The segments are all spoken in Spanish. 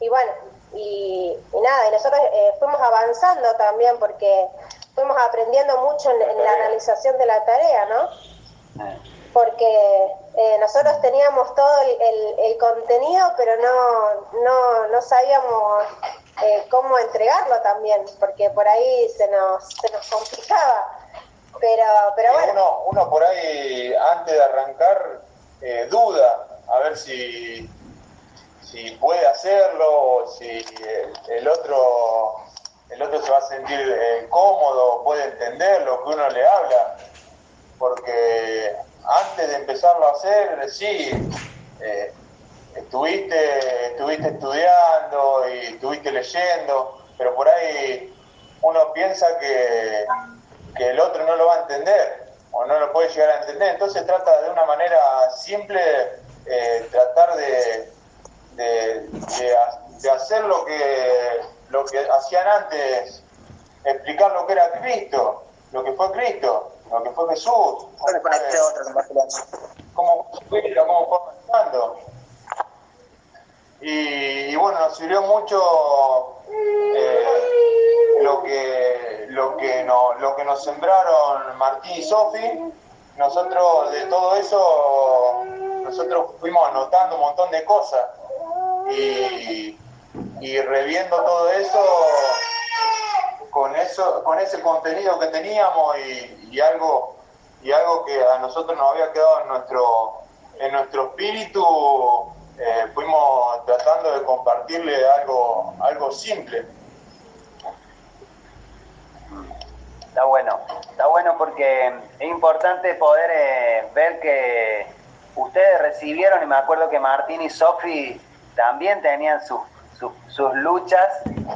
y bueno, y, nada, y nosotros eh, fuimos avanzando también porque fuimos aprendiendo mucho en, la realización de la tarea, ¿no? Porque eh, nosotros teníamos todo el, contenido, pero no, no, no sabíamos eh, cómo entregarlo también, porque por ahí se nos, se nos complicaba. Pero, pero bueno. Uno, uno por ahí, antes de arrancar, duda, a ver si, si puede hacerlo si el, otro el otro se va a sentir eh, cómodo, puede entender lo que uno le habla, porque antes de empezarlo a hacer, sí, eh, estuviste, estuviste estudiando y estuviste leyendo, pero por ahí uno piensa que, que el otro no lo va a entender o no lo puede llegar a entender, entonces trata de una manera simple, eh, tratar de, de, de, hacer lo que, lo que hacían antes, explicar lo que era Cristo, lo que fue Cristo, lo que fue Jesús. Cómo fue, cómo fue avanzando. Y, bueno, nos sirvió mucho eh, lo que lo que no, lo que nos sembraron Martín y Sofi. Nosotros de todo eso nosotros fuimos anotando un montón de cosas y, y reviendo todo eso con eso con ese contenido que teníamos y, algo y algo que a nosotros nos había quedado en nuestro en nuestro espíritu eh, fuimos tratando de compartirle algo algo simple. Está bueno está bueno porque es importante poder eh, ver que ustedes recibieron y me acuerdo que Martín y Sofi también tenían sus, sus, luchas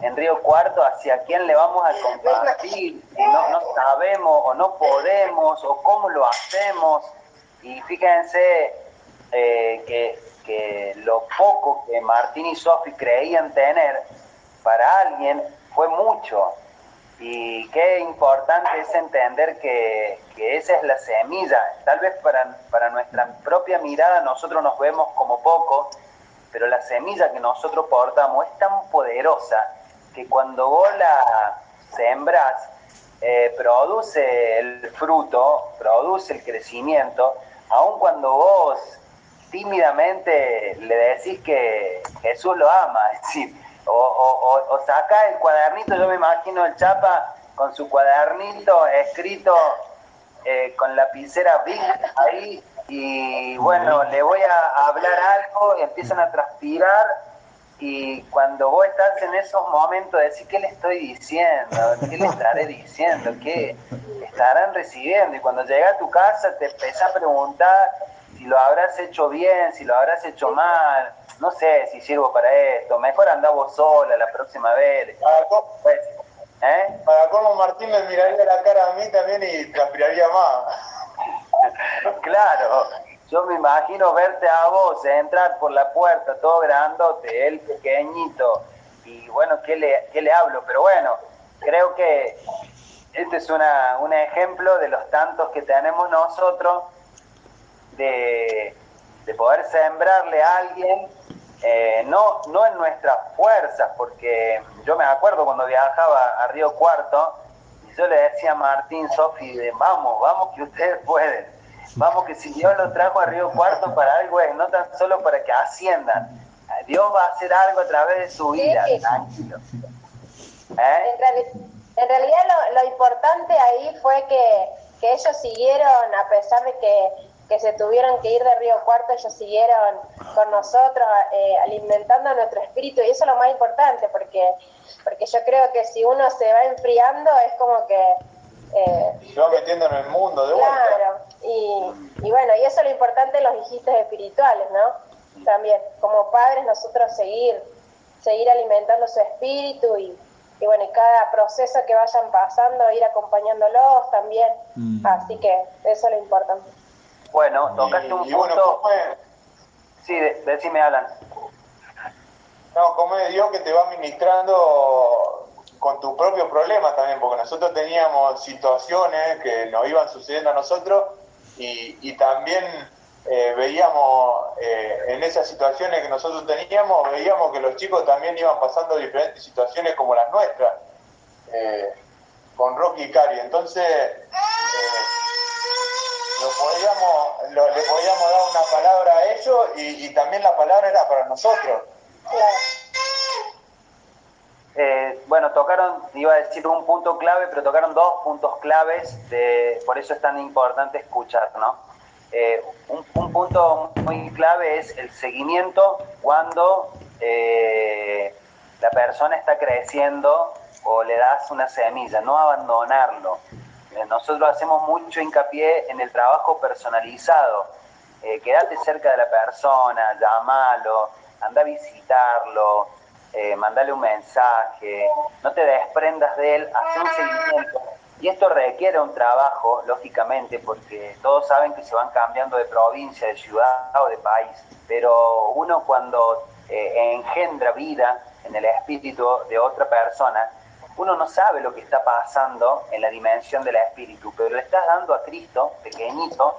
en Río Cuarto hacia quién le vamos a compartir, si no, no sabemos o no podemos o cómo lo hacemos. Y fíjense eh, que, que lo poco que Martín y Sofi creían tener para alguien fue mucho. Y qué importante es entender que, que, esa es la semilla. Tal vez para, para nuestra propia mirada nosotros nos vemos como poco, pero la semilla que nosotros portamos es tan poderosa que cuando vos la sembras, eh, produce el fruto, produce el crecimiento, aun cuando vos tímidamente le decís que Jesús lo ama, es decir, o, o, saca el cuadernito, yo me imagino el chapa con su cuadernito escrito eh, con lapicera Big ahí y bueno, le voy a hablar algo y empiezan a transpirar y cuando vos estás en esos momentos decís, ¿qué le estoy diciendo? ¿Qué le estaré diciendo? ¿Qué estarán recibiendo? Y cuando llega a tu casa te empieza a preguntar si lo habrás hecho bien, si lo habrás hecho mal, no sé si sirvo para esto, mejor anda vos sola la próxima vez. Pues, ¿eh? Para cómo Martín me miraría la cara a mí también y transpiraría más. claro, yo me imagino verte a vos entrar por la puerta todo grandote, él pequeñito, y bueno, ¿qué le, qué le hablo? Pero bueno, creo que este es una, un ejemplo de los tantos que tenemos nosotros de, de poder sembrarle a alguien, eh, no, no en nuestras fuerzas, porque yo me acuerdo cuando viajaba a Río Cuarto, yo le decía a Martín, Sofi, vamos, vamos que ustedes pueden. Vamos que si Dios los trajo a Río Cuarto para algo es, no tan solo para que asciendan. Dios va a hacer algo a través de su vida, tranquilo. ¿Eh? En, realidad lo, importante ahí fue que, que ellos siguieron, a pesar de que que se tuvieron que ir de Río Cuarto, ellos siguieron con nosotros eh, alimentando nuestro espíritu y eso es lo más importante porque, porque yo creo que si uno se va enfriando es como que... Eh, se va metiendo en el mundo de vuelta. Claro, y, y bueno, y eso es lo importante de los hijitos espirituales, ¿no? También, como padres nosotros seguir, seguir alimentando su espíritu y, y bueno, y cada proceso que vayan pasando, ir acompañándolos también. Mm. Así que eso es lo importante. Bueno, tocaste un punto. Sí, decime, Alan. No, como es Dios que te va ministrando con tus propios problemas también, porque nosotros teníamos situaciones que nos iban sucediendo a nosotros y, y también eh, veíamos eh, en esas situaciones que nosotros teníamos, veíamos que los chicos también iban pasando diferentes situaciones como las nuestras, eh, con Rocky y Cari. Entonces, eh, podíamos, le podíamos dar una palabra a ellos y, también la palabra era para nosotros. bueno, tocaron, iba a decir un punto clave, pero tocaron dos puntos claves, de, por eso es tan importante escuchar, ¿no? Eh, un, punto muy clave es el seguimiento cuando eh, la persona está creciendo o le das una semilla, no abandonarlo. Eh, nosotros hacemos mucho hincapié en el trabajo personalizado. quédate cerca de la persona, llámalo, anda a visitarlo, mandale un mensaje, no te desprendas de él, haz un seguimiento y esto requiere un trabajo, lógicamente, porque todos saben que se van cambiando de provincia, de ciudad o de país, pero uno cuando eh, engendra vida en el espíritu de otra persona, uno no sabe lo que está pasando en la dimensión del espíritu, pero le estás dando a Cristo, pequeñito,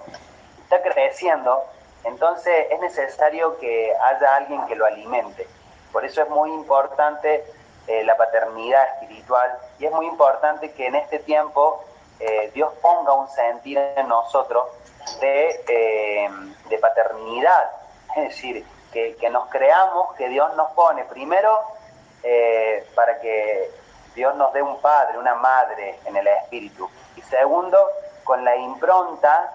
está creciendo, entonces es necesario que haya alguien que lo alimente. Por eso es muy importante eh, la paternidad espiritual y es muy importante que en este tiempo eh, Dios ponga un sentir en nosotros de, eh, de paternidad, es decir, que, que, nos creamos que Dios nos pone primero para que Dios nos dé un padre, una madre en el espíritu. Y segundo con la impronta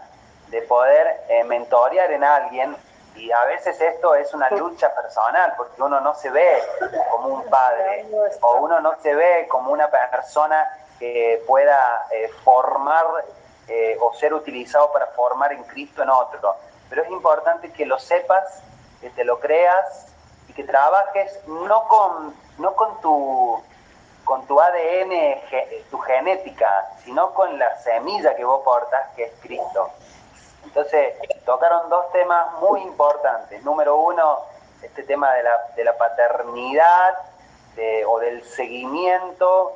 de poder mentorear en alguien. Y a veces esto es una lucha personal, porque uno no se ve como un padre, o uno no se ve como una persona que pueda eh, formar eh, o ser utilizado para formar en Cristo en otro. Pero es importante que lo sepas, que te lo creas y que trabajes no con, no con tu con tu ADN, tu genética, sino con la semilla que vos portas, que es Cristo. Entonces, tocaron dos temas muy importantes. Número uno, este tema de la, de la paternidad o del seguimiento.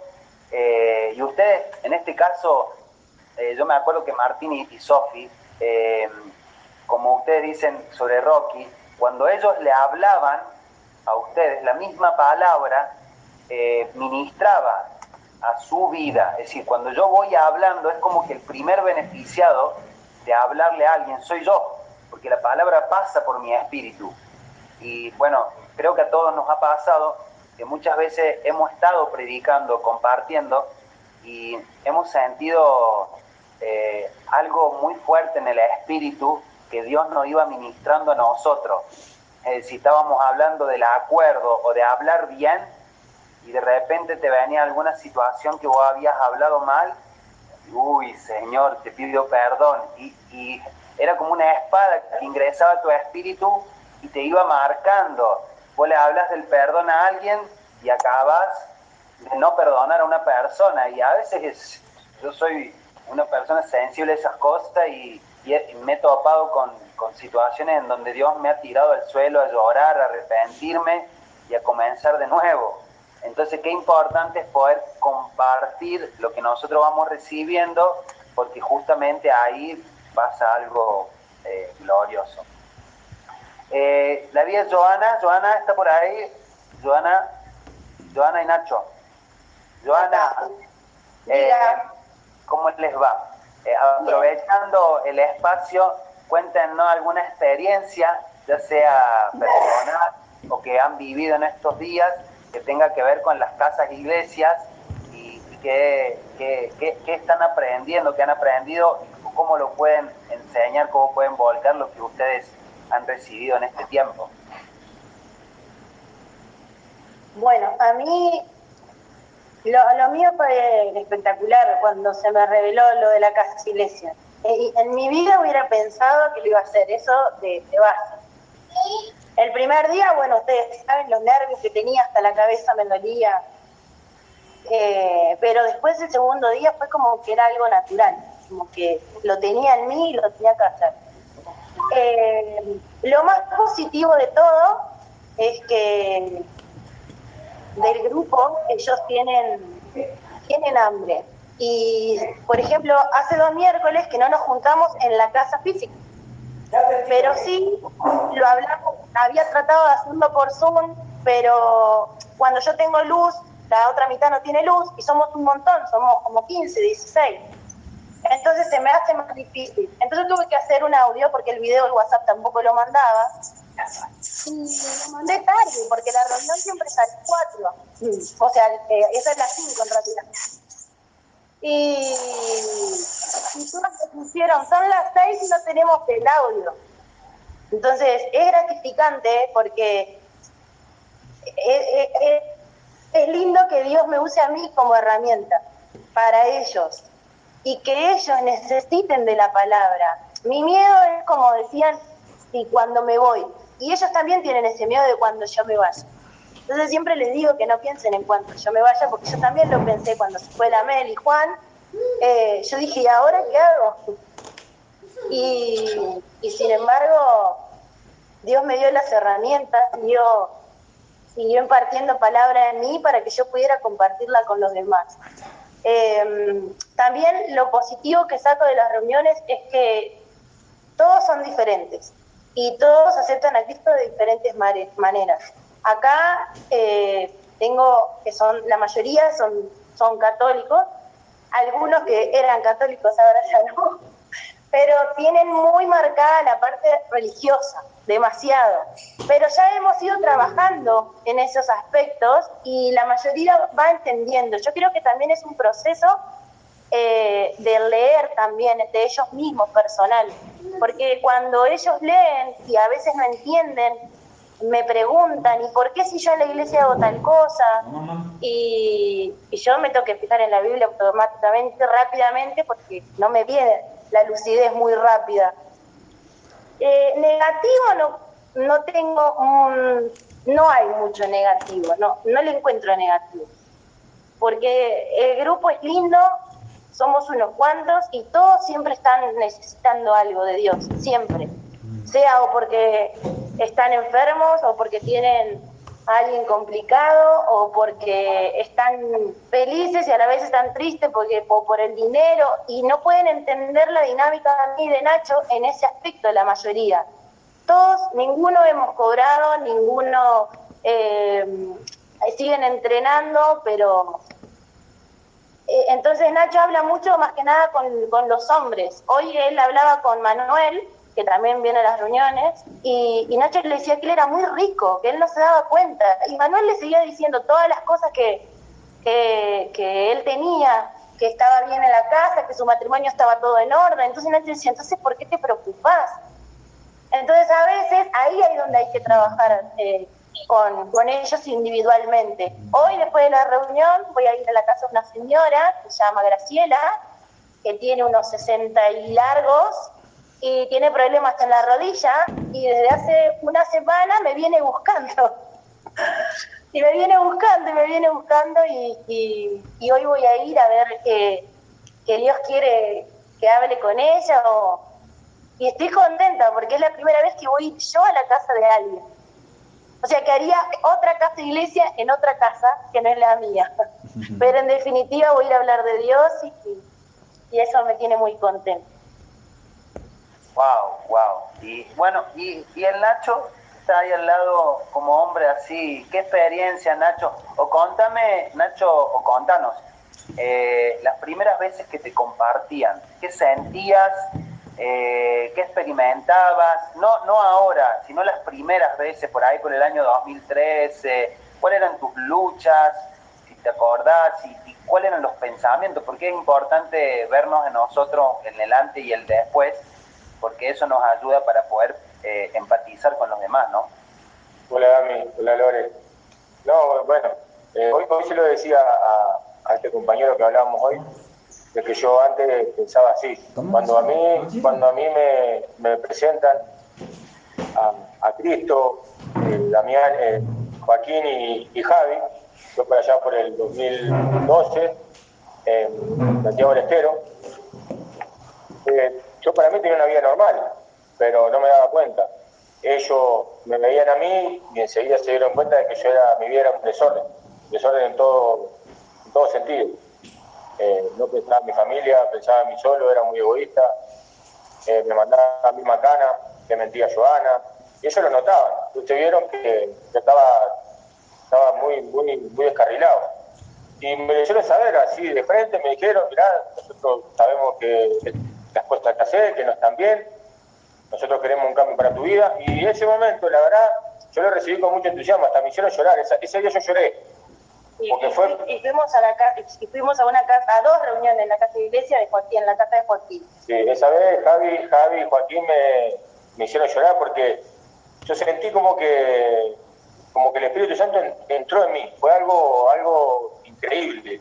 Eh, y ustedes, en este caso, eh, yo me acuerdo que Martín y, Sofi, eh, como ustedes dicen sobre Rocky, cuando ellos le hablaban a ustedes, la misma palabra ministraba a su vida. Es decir, cuando yo voy hablando, es como que el primer beneficiado de hablarle a alguien soy yo, porque la palabra pasa por mi espíritu. Y bueno, creo que a todos nos ha pasado que muchas veces hemos estado predicando, compartiendo y hemos sentido eh, algo muy fuerte en el espíritu que Dios nos iba ministrando a nosotros. si estábamos hablando del acuerdo o de hablar bien y de repente te venía alguna situación que vos habías hablado mal uy, Señor, te pido perdón. Y, era como una espada que ingresaba a tu espíritu y te iba marcando. Vos le hablas del perdón a alguien y acabas de no perdonar a una persona. Y a veces yo soy una persona sensible a esas cosas y, me he topado con, con situaciones en donde Dios me ha tirado al suelo a llorar, a arrepentirme y a comenzar de nuevo. Entonces, qué importante es poder compartir lo que nosotros vamos recibiendo, porque justamente ahí pasa algo eh, glorioso. Eh, la vida es Joana, Joana está por ahí, Joana, Joana y Nacho. Joana, eh, ¿cómo les va? aprovechando el espacio, cuéntenos alguna experiencia, ya sea personal o que han vivido en estos días, que tenga que ver con las casas iglesias y, qué, están aprendiendo, qué han aprendido, cómo lo pueden enseñar, cómo pueden volcar lo que ustedes han recibido en este tiempo. Bueno, a mí lo, mío fue espectacular cuando se me reveló lo de la casa iglesia. Eh, en mi vida hubiera pensado que lo iba a hacer, eso de, de base. El primer día, bueno, ustedes saben los nervios que tenía, hasta la cabeza me dolía. Eh, pero después el segundo día fue como que era algo natural, como que lo tenía en mí y lo tenía que hacer. Eh, lo más positivo de todo es que del grupo ellos tienen, tienen hambre. Y, por ejemplo, hace dos miércoles que no nos juntamos en la casa física Pero sí, lo hablamos, había tratado de hacerlo por Zoom, pero cuando yo tengo luz, la otra mitad no tiene luz y somos un montón, somos como 15, 16. Entonces se me hace más difícil. Entonces tuve que hacer un audio porque el video del WhatsApp tampoco lo mandaba. Y lo mandé tarde porque la reunión siempre es a las 4. O sea, eh, esa es la 5 en realidad. Y, y todas se pusieron, son las 6 y no tenemos el audio. Entonces es gratificante porque es, es lindo que Dios me use a mí como herramienta para ellos y que ellos necesiten de la palabra. Mi miedo es como decían, y cuando me voy. Y ellos también tienen ese miedo de cuando yo me vaya. Entonces siempre les digo que no piensen en cuanto yo me vaya, porque yo también lo pensé cuando se fue la Mel y Juan. Eh, yo dije, ¿y ahora qué hago? Y, sin embargo, Dios me dio las herramientas, Dios siguió impartiendo palabra en mí para que yo pudiera compartirla con los demás. Eh, también lo positivo que saco de las reuniones es que todos son diferentes y todos aceptan a Cristo de diferentes maneras. Acá eh, tengo que son, la mayoría son, son católicos, algunos que eran católicos ahora ya no, pero tienen muy marcada la parte religiosa, demasiado. Pero ya hemos ido trabajando en esos aspectos y la mayoría va entendiendo. Yo creo que también es un proceso eh, de leer también de ellos mismos personal, porque cuando ellos leen y a veces no entienden, me preguntan, ¿y por qué si yo en la iglesia hago tal cosa? Y, y yo me tengo que fijar en la Biblia automáticamente, rápidamente, porque no me viene la lucidez muy rápida. Eh, negativo no, no tengo, no hay mucho negativo, no, no le encuentro negativo. Porque el grupo es lindo, somos unos cuantos y todos siempre están necesitando algo de Dios, siempre. Sea o porque están enfermos o porque tienen alguien complicado o porque están felices y a la vez están tristes porque por el dinero y no pueden entender la dinámica de mí de Nacho en ese aspecto la mayoría. Todos, ninguno hemos cobrado, ninguno eh, siguen entrenando, pero eh, entonces Nacho habla mucho más que nada con, con los hombres. Hoy él hablaba con Manuel que también viene a las reuniones, y, Nacho le decía que él era muy rico, que él no se daba cuenta. Y Manuel le seguía diciendo todas las cosas que, que, él tenía, que estaba bien en la casa, que su matrimonio estaba todo en orden. Entonces Nacho decía, entonces, ¿por qué te preocupas? Entonces, a veces ahí es donde hay que trabajar eh, con, con, ellos individualmente. Hoy, después de la reunión, voy a ir a la casa de una señora que se llama Graciela, que tiene unos 60 y largos, y tiene problemas en la rodilla y desde hace una semana me viene buscando. y me viene buscando y me viene buscando y, y, hoy voy a ir a ver que, que, Dios quiere que hable con ella o, y estoy contenta porque es la primera vez que voy yo a la casa de alguien. O sea, que haría otra casa de iglesia en otra casa que no es la mía. Pero en definitiva voy a ir a hablar de Dios y, y eso me tiene muy contenta. Wow, wow. Y bueno, y, y el Nacho está ahí al lado como hombre así. ¿Qué experiencia, Nacho? O contame, Nacho, o contanos, eh, las primeras veces que te compartían, ¿qué sentías? Eh, ¿Qué experimentabas? No, no ahora, sino las primeras veces, por ahí por el año 2013. ¿Cuáles eran tus luchas? Si te acordás, y, y cuáles eran los pensamientos, porque es importante vernos en nosotros en el antes y el después porque eso nos ayuda para poder eh, empatizar con los demás, ¿no? Hola, Dami. Hola, Lore. No, bueno, eh, hoy, hoy se lo decía a, este compañero que hablábamos hoy, de que yo antes pensaba así. Cuando a mí, cuando a mí me, presentan a, Cristo, eh, Damián, Joaquín y, Javi, yo por allá por el 2012, en Santiago del Estero, yo para mí tenía una vida normal, pero no me daba cuenta. Ellos me veían a mí y enseguida se dieron cuenta de que yo era, mi vida era un desorden, desorden en todo, en todo sentido. Eh, no pensaba en mi familia, pensaba en mí solo, era muy egoísta, eh, me mandaba a mi macana, que mentía Joana, y ellos lo notaban. Ustedes vieron que estaba, estaba muy, muy, muy descarrilado. Y me dijeron saber así de frente, me dijeron, mirá, nosotros sabemos que las cosas que hacer, que no están bien, nosotros queremos un cambio para tu vida. Y en ese momento, la verdad, yo lo recibí con mucho entusiasmo, hasta me hicieron llorar, ese día yo lloré. Y, fue... y, fuimos a la y fuimos a una casa, a dos reuniones en la casa de iglesia de Joaquín, en la casa de Joaquín. Sí, esa vez Javi, Javi y Joaquín me, me hicieron llorar porque yo sentí como que como que el Espíritu Santo entró en mí, fue algo, algo increíble.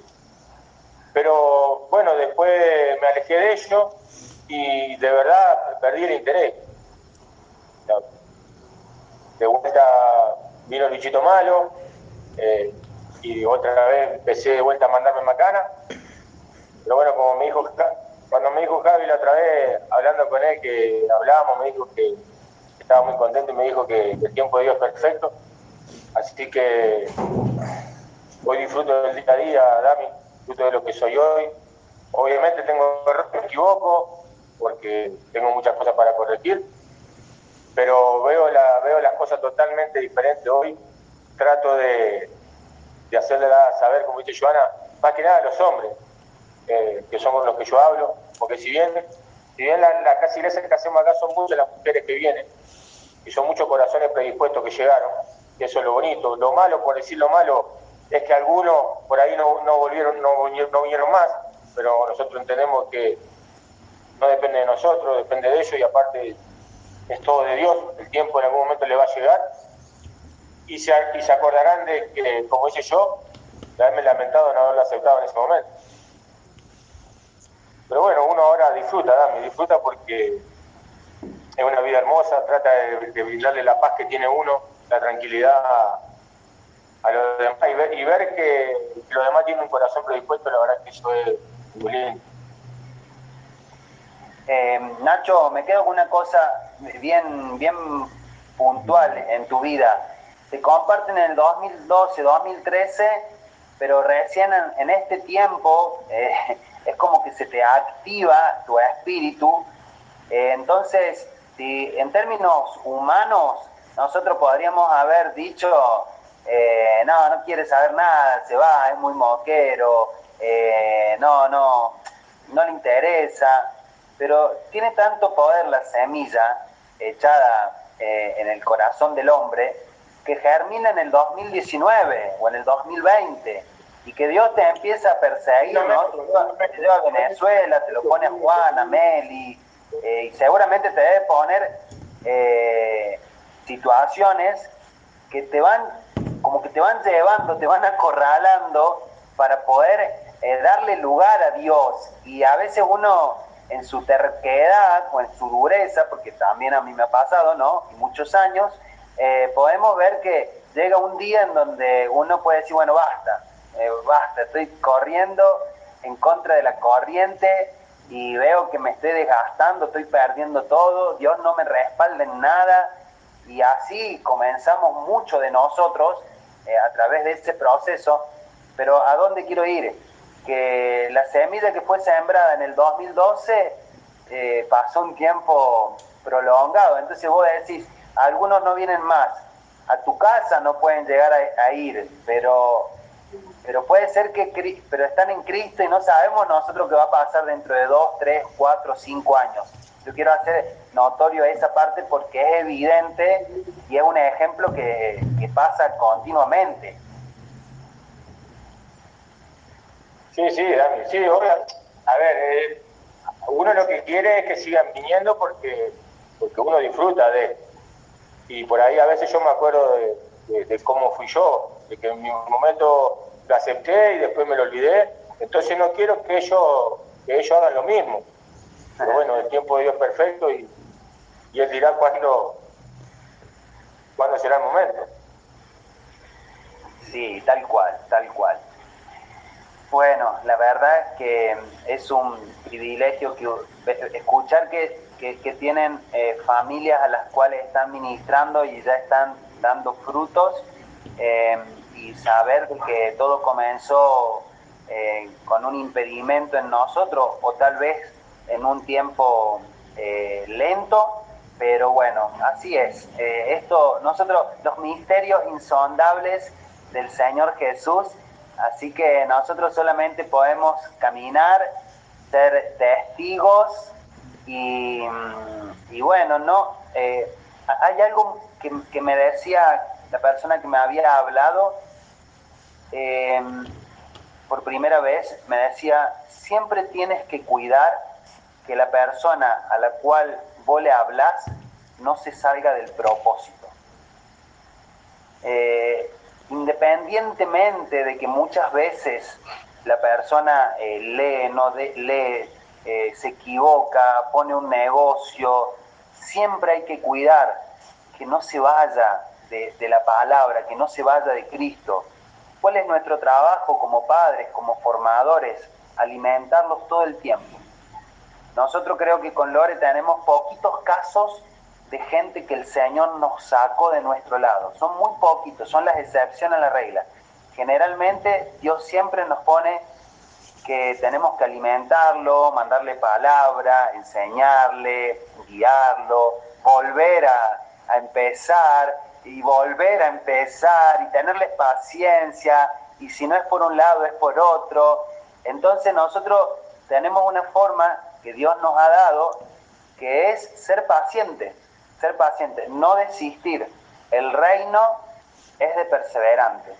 Pero bueno, después me alejé de ello y de verdad perdí el interés. De vuelta vino el bichito malo eh, y otra vez empecé de vuelta a mandarme macana. Pero bueno, como me dijo, cuando me dijo Javi la otra vez, hablando con él, que hablábamos, me dijo que estaba muy contento y me dijo que, el tiempo de Dios es perfecto. Así que hoy disfruto del día a día, Dami, de lo que soy hoy. Obviamente tengo errores, me equivoco, porque tengo muchas cosas para corregir, pero veo, la, veo las cosas totalmente diferentes hoy. Trato de, de hacerle saber, como dice Joana, más que nada a los hombres, eh, que somos los que yo hablo, porque si bien, si bien la, la casi iglesia que hacemos acá son muchas las mujeres que vienen, y son muchos corazones predispuestos que llegaron, y eso es lo bonito. Lo malo, por decir lo malo, es que algunos por ahí no, no volvieron, no, no vinieron más, pero nosotros entendemos que no depende de nosotros, depende de ellos y aparte es todo de Dios, el tiempo en algún momento le va a llegar y se, y se acordarán de que, como hice yo, de haberme lamentado no haberlo aceptado en ese momento. Pero bueno, uno ahora disfruta, Dami, disfruta porque es una vida hermosa, trata de, brindarle la paz que tiene uno, la tranquilidad a, los demás y ver, que, los demás tienen un corazón predispuesto, la verdad que eso es muy lindo. Eh, Nacho, me quedo con una cosa bien, bien puntual en tu vida. Se comparten en el 2012, 2013, pero recién en, este tiempo eh, es como que se te activa tu espíritu. Eh, entonces, si en términos humanos nosotros podríamos haber dicho, eh, no, no quiere saber nada, se va, es muy moquero, eh, no, no, no le interesa, pero tiene tanto poder la semilla echada en el corazón del hombre que germina en el 2019 o en el 2020 y que Dios te empieza a perseguir, ¿no? Te lleva a Venezuela, te lo pone a Juan, a Meli, eh, y seguramente te debe poner eh, situaciones que te van, como que te van llevando, te van acorralando para poder eh, darle lugar a Dios. Y a veces uno en su terquedad o en su dureza, porque también a mí me ha pasado, ¿no? Y muchos años, podemos ver que llega un día en donde uno puede decir, bueno, basta, basta, estoy corriendo en contra de la corriente, y veo que me estoy desgastando, estoy perdiendo todo, Dios no me respalda en nada y así comenzamos mucho de nosotros eh, a través de ese proceso, pero ¿a dónde quiero ir? Que la semilla que fue sembrada en el 2012 eh, pasó un tiempo prolongado, entonces vos decís, algunos no vienen más, a tu casa no pueden llegar a ir, pero pero puede ser que pero están en Cristo y no sabemos nosotros qué va a pasar dentro de dos, tres, cuatro, cinco años. Yo quiero hacer notorio esa parte porque es evidente y es un ejemplo que, pasa continuamente. Sí, sí, Dani, sí, a ver, eh, uno lo que quiere es que sigan viniendo porque, porque uno disfruta de, y por ahí a veces yo me acuerdo de, de cómo fui yo, de que en mi momento lo acepté y después me lo olvidé. Entonces no quiero que ellos, que ellos hagan lo mismo. Pero bueno, el tiempo de Dios es perfecto y, y Él dirá cuándo, cuándo será el momento. Sí, tal cual, tal cual. Bueno, la verdad es que es un privilegio que, escuchar que, que, tienen eh, familias a las cuales están ministrando y ya están dando frutos. Eh, y saber que todo comenzó eh, con un impedimento en nosotros o tal vez en un tiempo eh, lento, pero bueno, así es. Eh, esto, nosotros, los misterios insondables del Señor Jesús, así que nosotros solamente podemos caminar, ser testigos y, mm, bueno, no. Eh, hay algo que, me decía la persona que me había hablado eh, por primera vez, me decía, siempre tienes que cuidar que la persona a la cual vos le hablas no se salga del propósito. Eh, independientemente de que muchas veces la persona eh, lee, no lee, eh, se equivoca, pone un negocio, siempre hay que cuidar que no se vaya de, de la palabra, que no se vaya de Cristo. ¿Cuál es nuestro trabajo como padres, como formadores? Alimentarlos todo el tiempo nosotros creo que con Lore tenemos poquitos casos de gente que el Señor nos sacó de nuestro lado. Son muy poquitos, son las excepciones a la regla. Generalmente Dios siempre nos pone que tenemos que alimentarlo, mandarle palabra, enseñarle, guiarlo, volver a, empezar y volver a empezar y tenerles paciencia y si no es por un lado es por otro. Entonces nosotros tenemos una forma que Dios nos ha dado, que es ser paciente, ser paciente, no desistir. El reino es de perseverantes.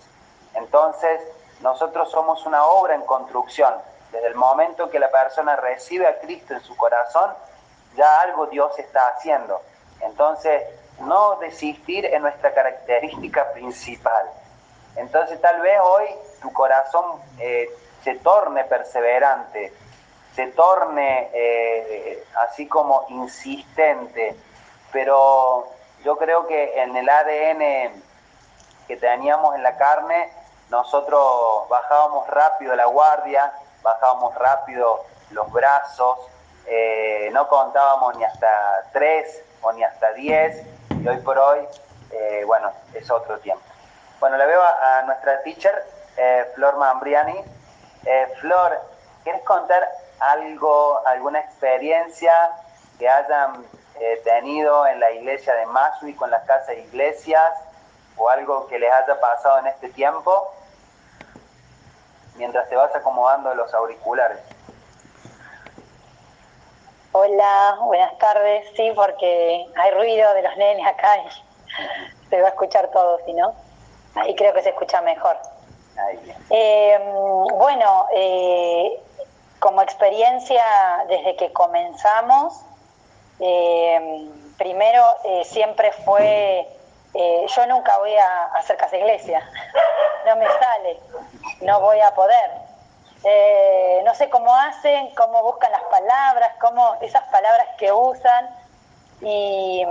Entonces, nosotros somos una obra en construcción. Desde el momento que la persona recibe a Cristo en su corazón, ya algo Dios está haciendo. Entonces, no desistir es nuestra característica principal. Entonces, tal vez hoy tu corazón eh, se torne perseverante, se torne eh, así como insistente, pero yo creo que en el ADN que teníamos en la carne, nosotros bajábamos rápido la guardia, bajábamos rápido los brazos, eh, no contábamos ni hasta tres o ni hasta diez, y hoy por hoy, eh, bueno, es otro tiempo. Bueno, le veo a, nuestra teacher, Flor Mambriani. Flor, ¿quieres contar algo, alguna experiencia que hayan eh, tenido en la iglesia de Masui con las casas de iglesias o algo que les haya pasado en este tiempo mientras te vas acomodando los auriculares. Hola, buenas tardes. Sí, porque hay ruido de los nenes acá y se va a escuchar todo, si no. Ahí creo que se escucha mejor. Eh, bueno, eh, como experiencia desde que comenzamos, eh, primero eh, siempre fue, eh, yo nunca voy a hacer casa iglesia, no me sale, no voy a poder. no sé cómo hacen, cómo buscan las palabras, cómo esas palabras que usan y,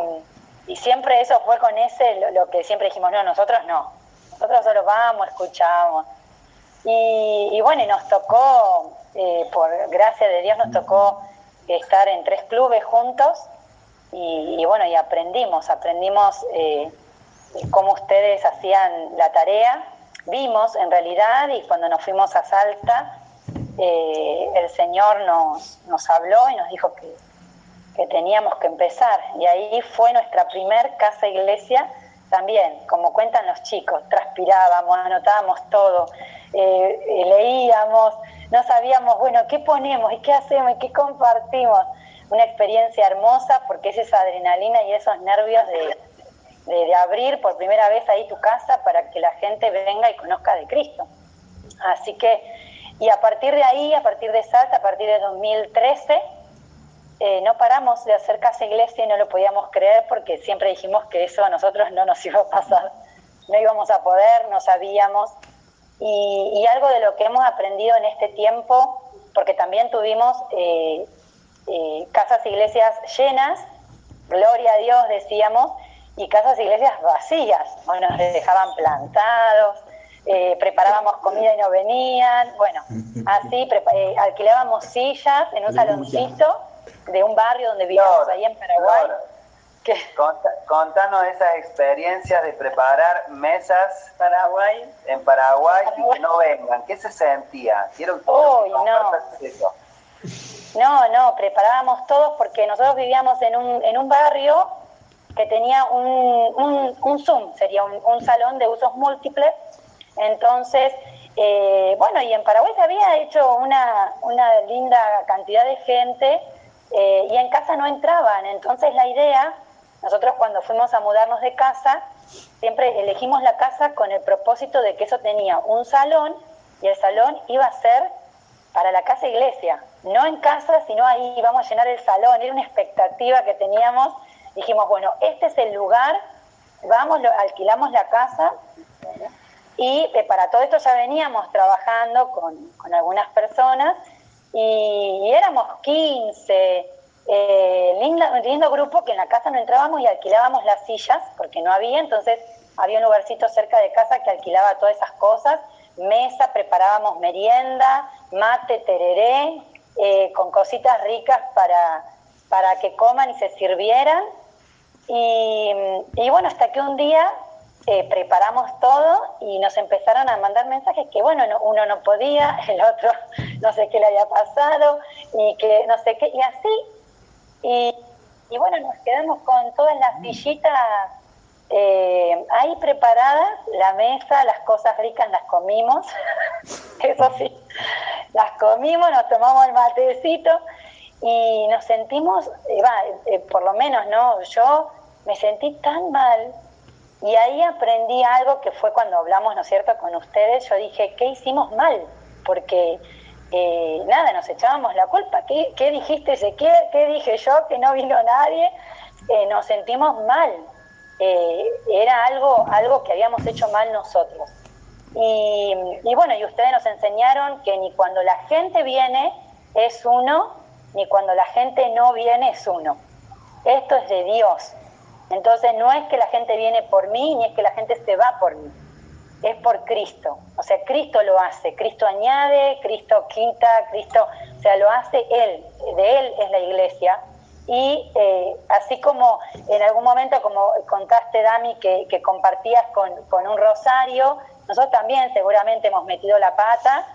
siempre eso fue con ese, lo, que siempre dijimos, no, nosotros no, nosotros solo vamos, escuchamos. Y, y bueno, nos tocó eh, por gracia de Dios nos tocó estar en tres clubes juntos y, bueno, y aprendimos, aprendimos eh, cómo ustedes hacían la tarea, vimos en realidad y cuando nos fuimos a Salta, eh, el Señor nos, nos habló y nos dijo que, que teníamos que empezar. Y ahí fue nuestra primer casa iglesia también, como cuentan los chicos, transpirábamos, anotábamos todo, leíamos, no sabíamos, bueno, qué ponemos y qué hacemos y qué compartimos. Una experiencia hermosa porque es esa adrenalina y esos nervios de, de, abrir por primera vez ahí tu casa para que la gente venga y conozca de Cristo. Así que, y a partir de ahí, a partir de Salta, a partir de 2013, eh, no paramos de hacer casa iglesia y no lo podíamos creer porque siempre dijimos que eso a nosotros no nos iba a pasar. No íbamos a poder, no sabíamos. Y, algo de lo que hemos aprendido en este tiempo, porque también tuvimos eh, eh, casas iglesias llenas, gloria a Dios decíamos, y casas iglesias vacías, bueno, nos dejaban plantados, eh, preparábamos comida y no venían, bueno, así alquilábamos sillas en un saloncito de un barrio donde vivíamos ahí en Paraguay. Contanos esas experiencias de preparar mesas Paraguay. en Paraguay, y que no vengan. ¿Qué se sentía? Quiero, no. No, no, preparábamos todos porque nosotros vivíamos en un, en un barrio que tenía un, un, Zoom, sería un, salón de usos múltiples. Entonces, eh, bueno, y en Paraguay se había hecho una, una linda cantidad de gente eh, y en casa no entraban. Entonces la idea, nosotros cuando fuimos a mudarnos de casa, siempre elegimos la casa con el propósito de que eso tenía un salón y el salón iba a ser para la casa iglesia, no en casa, sino ahí íbamos a llenar el salón, era una expectativa que teníamos, dijimos, bueno, este es el lugar, vamos, alquilamos la casa y eh, para todo esto ya veníamos trabajando con, algunas personas y, éramos 15, eh, lindo, grupo que en la casa no entrábamos y alquilábamos las sillas porque no había, entonces había un lugarcito cerca de casa que alquilaba todas esas cosas, mesa, preparábamos merienda, mate, tereré, eh, con cositas ricas para, para que coman y se sirvieran. Y bueno, hasta que un día eh, preparamos todo y nos empezaron a mandar mensajes que, bueno, uno no podía, el otro no sé qué le había pasado, y que no sé qué, y así y, bueno, nos quedamos con todas las sillitas eh, ahí preparadas, la mesa, las cosas ricas las comimos, eso sí, las comimos, nos tomamos el matecito y nos sentimos, eh, eh, por lo menos, ¿no? Yo me sentí tan mal y ahí aprendí algo que fue cuando hablamos, ¿no es cierto?, con ustedes, yo dije, ¿qué hicimos mal? Porque eh, nada, nos echábamos la culpa. ¿Qué, dijiste ¿Qué, ¿Qué, dije yo? Que no vino nadie. Eh, nos sentimos mal. Eh, era algo, algo que habíamos hecho mal nosotros. Y, y, bueno, y ustedes nos enseñaron que ni cuando la gente viene es uno, ni cuando la gente no viene es uno. Esto es de Dios. Entonces no es que la gente viene por mí, ni es que la gente se va por mí es por Cristo. O sea, Cristo lo hace, Cristo añade, Cristo quita, Cristo, o sea, lo hace Él, de Él es la iglesia. Y eh, así como en algún momento, como contaste, Dami, que, que compartías con, con un rosario, nosotros también seguramente hemos metido la pata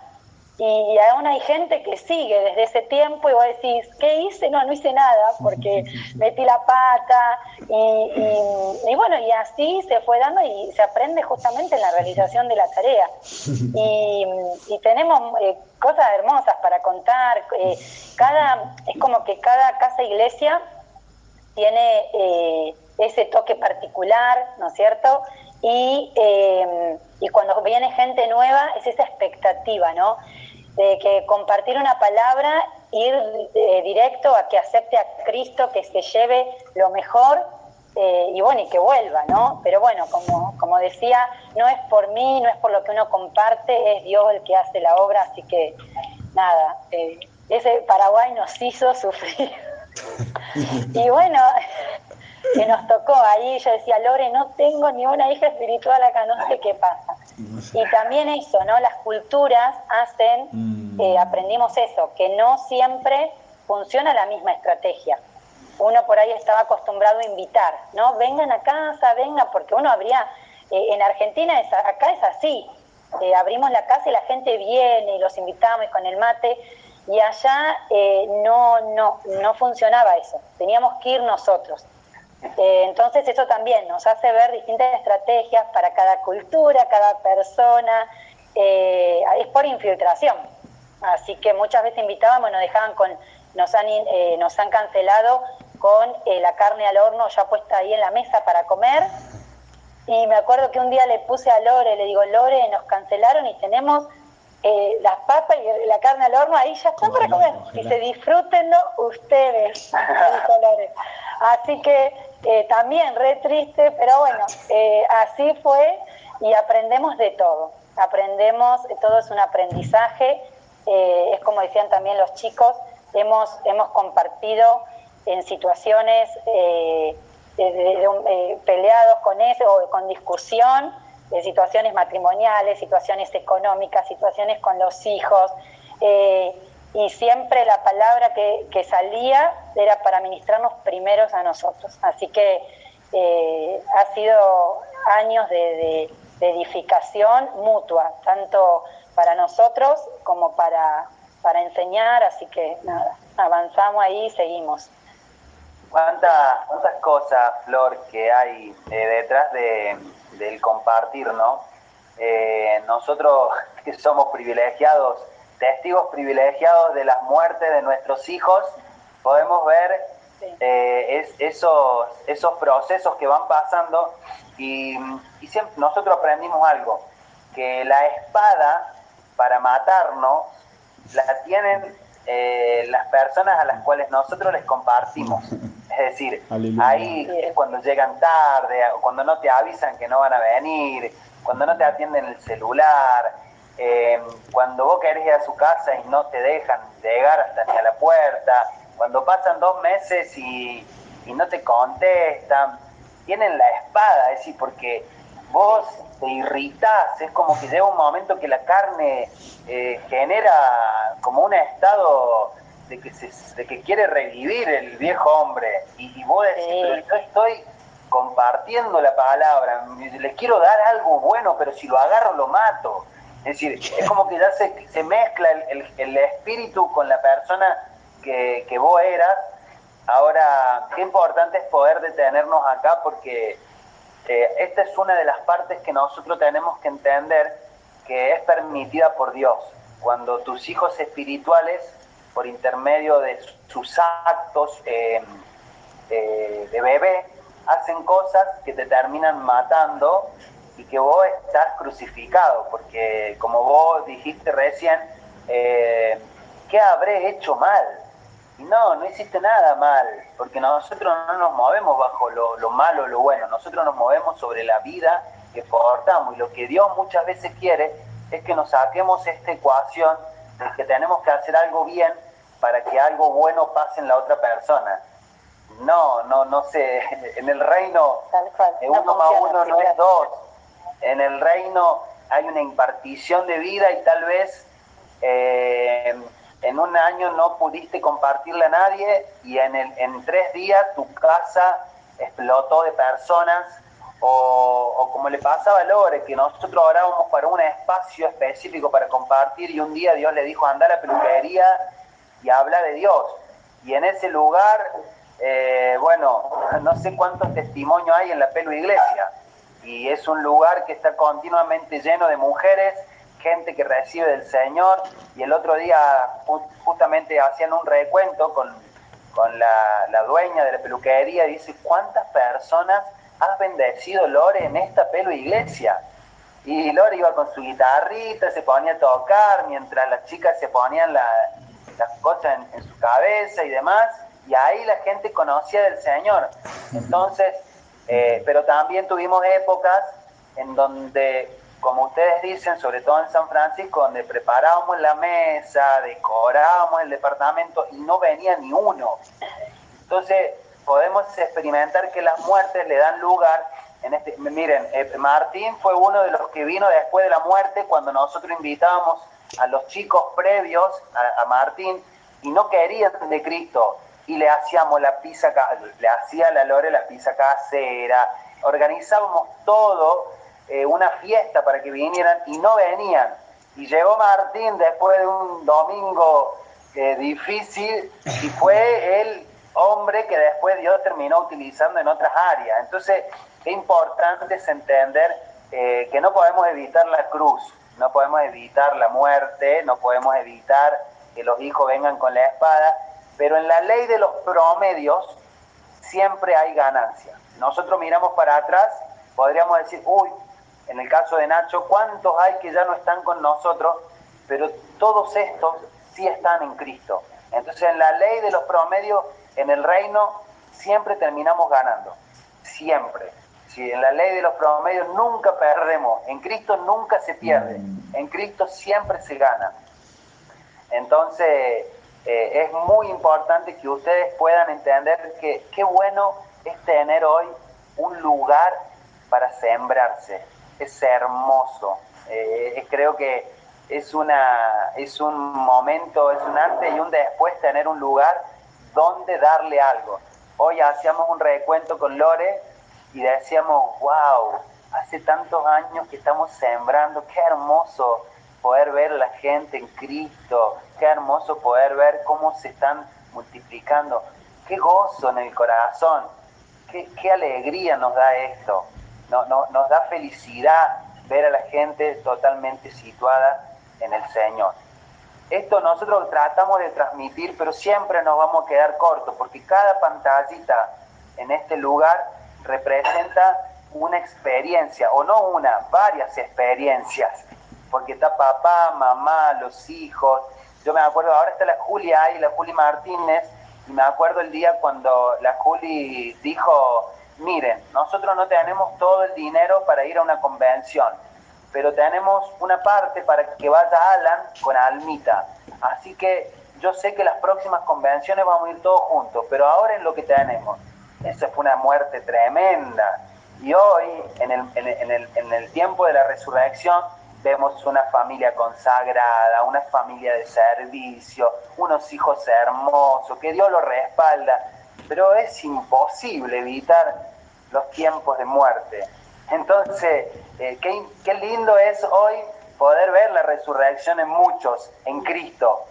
y aún hay gente que sigue desde ese tiempo y vos decís, ¿qué hice? No, no hice nada porque metí la pata y, bueno, y así se fue dando y se aprende justamente en la realización de la tarea. Y, tenemos eh, cosas hermosas para contar. Eh, cada, es como que cada casa iglesia tiene eh, ese toque particular, ¿no es cierto? Y, y cuando viene gente nueva es esa expectativa, ¿no? De que compartir una palabra, ir eh, directo a que acepte a Cristo, que se lleve lo mejor eh, y bueno, y que vuelva, ¿no? Pero bueno, como, como decía, no es por mí, no es por lo que uno comparte, es Dios el que hace la obra, así que nada, eh, ese Paraguay nos hizo sufrir. y bueno, que nos tocó ahí, yo decía, Lore, no tengo ni una hija espiritual acá, no sé qué pasa. Y también eso, ¿no? Las culturas hacen, mm. eh, aprendimos eso, que no siempre funciona la misma estrategia. Uno por ahí estaba acostumbrado a invitar, ¿no? Vengan a casa, vengan, porque uno habría, eh, en Argentina es, acá es así, eh, abrimos la casa y la gente viene y los invitamos y con el mate, y allá no, no, no funcionaba eso, teníamos que ir nosotros. Eh, entonces eso también nos hace ver distintas estrategias para cada cultura, cada persona, eh, es por infiltración. Así que muchas veces invitábamos, nos dejaban con, nos han, eh, nos han cancelado con la carne al horno ya puesta ahí en la mesa para comer. Y me acuerdo que un día le puse a Lore, le digo, Lore, nos cancelaron y tenemos las papas y la carne al horno, ahí ya están para comer. Y se disfrútenlo ustedes, dijo Lore. Así que eh, también re triste, pero bueno, eh, así fue y aprendemos de todo. Aprendemos, todo es un aprendizaje, eh, es como decían también los chicos, hemos, hemos compartido en situaciones peleados con eso o con discusión, de situaciones matrimoniales, situaciones económicas, situaciones con los hijos y siempre la palabra que, salía era para ministrarnos primeros a nosotros. Así que eh, ha sido años de, edificación mutua, tanto para nosotros como para, para enseñar, así que nada, avanzamos ahí y seguimos. cuántas cuántas cosas, Flor, que hay eh, detrás de, del compartir, ¿no? Eh, nosotros que somos privilegiados, testigos privilegiados de las muertes de nuestros hijos, podemos ver eh, esos, esos procesos que van pasando y, siempre nosotros aprendimos algo, que la espada para matarnos la tienen eh, las personas a las cuales nosotros les compartimos. Es decir, ahí es cuando llegan tarde, cuando no te avisan que no van a venir, cuando no te atienden el celular, eh, cuando vos querés ir a su casa y no te dejan llegar hasta hacia la puerta, cuando pasan dos meses y, no te contestan, tienen la espada, es decir, porque vos te irritás, es como que llega un momento que la carne eh, genera como un estado de que, se, de que quiere revivir el viejo hombre y, vos decís, pero yo estoy compartiendo la palabra, le quiero dar algo bueno, pero si lo agarro lo mato. Es decir, es como que ya se, se mezcla el, el, espíritu con la persona que, que, vos eras. Ahora, qué importante es poder detenernos acá porque eh, esta es una de las partes que nosotros tenemos que entender que es permitida por Dios. Cuando tus hijos espirituales, por intermedio de sus actos eh, eh, de bebé, hacen cosas que te terminan matando y que vos estás crucificado, porque como vos dijiste recién, eh, ¿qué habré hecho mal? Y no, no hiciste nada mal, porque nosotros no nos movemos bajo lo, lo malo o lo bueno, nosotros nos movemos sobre la vida que portamos y lo que Dios muchas veces quiere es que nos saquemos esta ecuación de que tenemos que hacer algo bien para que algo bueno pase en la otra persona. No, no, no sé. En el reino, uno más uno no es dos. En el reino hay una impartición de vida y tal vez eh, en un año no pudiste compartirle a nadie y en, el, en tres días tu casa explotó de personas o, como le pasaba a Lore, que nosotros orábamos para un espacio específico para compartir y un día Dios le dijo anda a la peluquería y habla de Dios. Y en ese lugar eh, bueno, no sé cuántos testimonios hay en la Pelo Iglesia. Y es un lugar que está continuamente lleno de mujeres, gente que recibe del Señor. Y el otro día justamente hacían un recuento con, con la, la dueña de la peluquería y dice, ¿cuántas personas has bendecido Lore en esta Pelo Iglesia? Y Lore iba con su guitarrita, se ponía a tocar, mientras las chicas se ponían las cosas en su cabeza y demás y ahí la gente conocía del Señor. Entonces, eh, pero también tuvimos épocas en donde, como ustedes dicen, sobre todo en San Francisco, donde preparábamos la mesa, decorábamos el departamento y no venía ni uno. Entonces, podemos experimentar que las muertes le dan lugar. En este, miren, eh, Martín fue uno de los que vino después de la muerte cuando nosotros invitábamos a los chicos previos a, a Martín y no querían de Cristo y le hacíamos la pizza, le hacía la Lore la pizza casera, organizábamos todo, eh, una fiesta para que vinieran y no venían. Y llegó Martín después de un domingo eh, difícil y fue el hombre que después Dios terminó utilizando en otras áreas. Entonces, es importante entender eh, que no podemos evitar la cruz, no podemos evitar la muerte, no podemos evitar que los hijos vengan con la espada, pero en la ley de los promedios siempre hay ganancia. Nosotros miramos para atrás, podríamos decir, uy, en el caso de Nacho, ¿cuántos hay que ya no están con nosotros? Pero todos estos sí están en Cristo. Entonces en la ley de los promedios, en el reino, siempre terminamos ganando. Siempre. Si en la ley de los promedios nunca perdemos, en Cristo nunca se pierde, en Cristo siempre se gana. Entonces, eh, es muy importante que ustedes puedan entender que qué bueno es tener hoy un lugar para sembrarse. Es hermoso. Eh, creo que es, una, es un momento, es un antes y un después tener un lugar donde darle algo. Hoy hacíamos un recuento con Lore y decíamos, wow, hace tantos años que estamos sembrando, qué hermoso poder ver la gente en Cristo, qué hermoso poder ver cómo se están multiplicando. qué gozo en el corazón, qué, qué alegría nos da esto, no, no, nos da felicidad ver a la gente totalmente situada en el Señor. Esto nosotros tratamos de transmitir, pero siempre nos vamos a quedar cortos, porque cada pantallita en este lugar representa una experiencia, o no una, varias experiencias, porque está papá, mamá, los hijos. Yo me acuerdo, ahora está la Julia ahí, la Juli Martínez, y me acuerdo el día cuando la Juli dijo, miren, nosotros no tenemos todo el dinero para ir a una convención, pero tenemos una parte para que vaya Alan con Almita. Así que yo sé que las próximas convenciones vamos a ir todos juntos, pero ahora es lo que tenemos. Esa fue una muerte tremenda. Y hoy, en el, en el, en el tiempo de la resurrección, vemos una familia consagrada, una familia de servicio, unos hijos hermosos, que Dios los respalda, pero es imposible evitar los tiempos de muerte. Entonces, eh, qué, lindo es hoy poder ver la resurrección en muchos, en Cristo,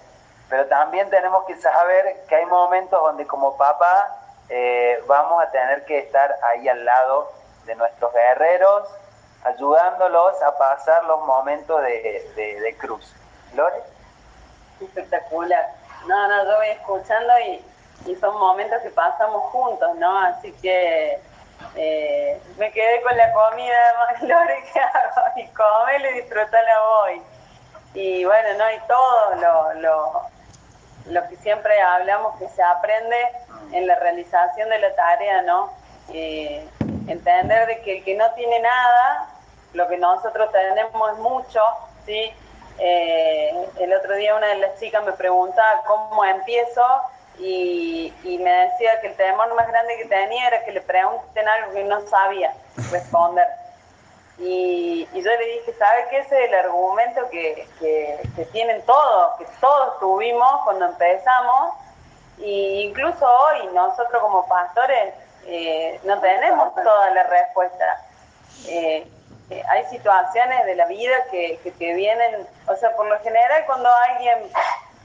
pero también tenemos que saber que hay momentos donde como papá eh, vamos a tener que estar ahí al lado de nuestros guerreros, ayudándolos a pasar los momentos de, cruz. ¿Lore? Espectacular. No, no, yo voy escuchando y, son momentos que pasamos juntos, ¿no? Así que eh, me quedé con la comida, Lore, que hago, y comelo y disfrutarla hoy. Y bueno, no, y todo lo, lo, lo que siempre hablamos que se aprende en la realización de la tarea, ¿no? Eh, entender de que el que no tiene nada lo que nosotros tenemos es mucho, ¿sí? Eh, el otro día una de las chicas me preguntaba cómo empiezo y, me decía que el temor más grande que tenía era que le pregunten algo que no sabía responder. Y, yo le dije, ¿sabe qué? Ese es el argumento que, tienen todos, que todos tuvimos cuando empezamos, e incluso hoy nosotros como pastores eh, no tenemos toda la respuesta. Eh, eh, hay situaciones de la vida que, que vienen, o sea, por lo general cuando alguien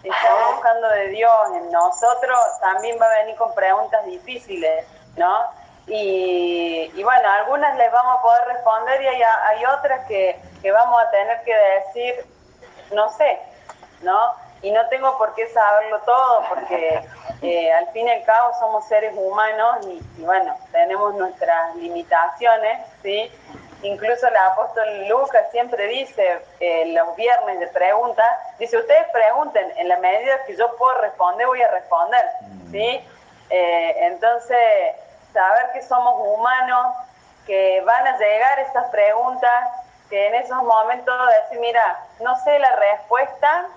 está buscando de Dios en nosotros, también va a venir con preguntas difíciles, ¿no? Y, y bueno, algunas les vamos a poder responder y hay, hay otras que, que vamos a tener que decir, no sé, ¿no? Y no tengo por qué saberlo todo, porque eh, al fin y al cabo somos seres humanos y, y bueno, tenemos nuestras limitaciones, ¿sí? Incluso el apóstol Lucas siempre dice, eh, los viernes de preguntas, dice, ustedes pregunten, en la medida que yo puedo responder, voy a responder, mm. ¿sí? Eh, entonces, saber que somos humanos, que van a llegar estas preguntas, que en esos momentos decir, mira, no sé la respuesta,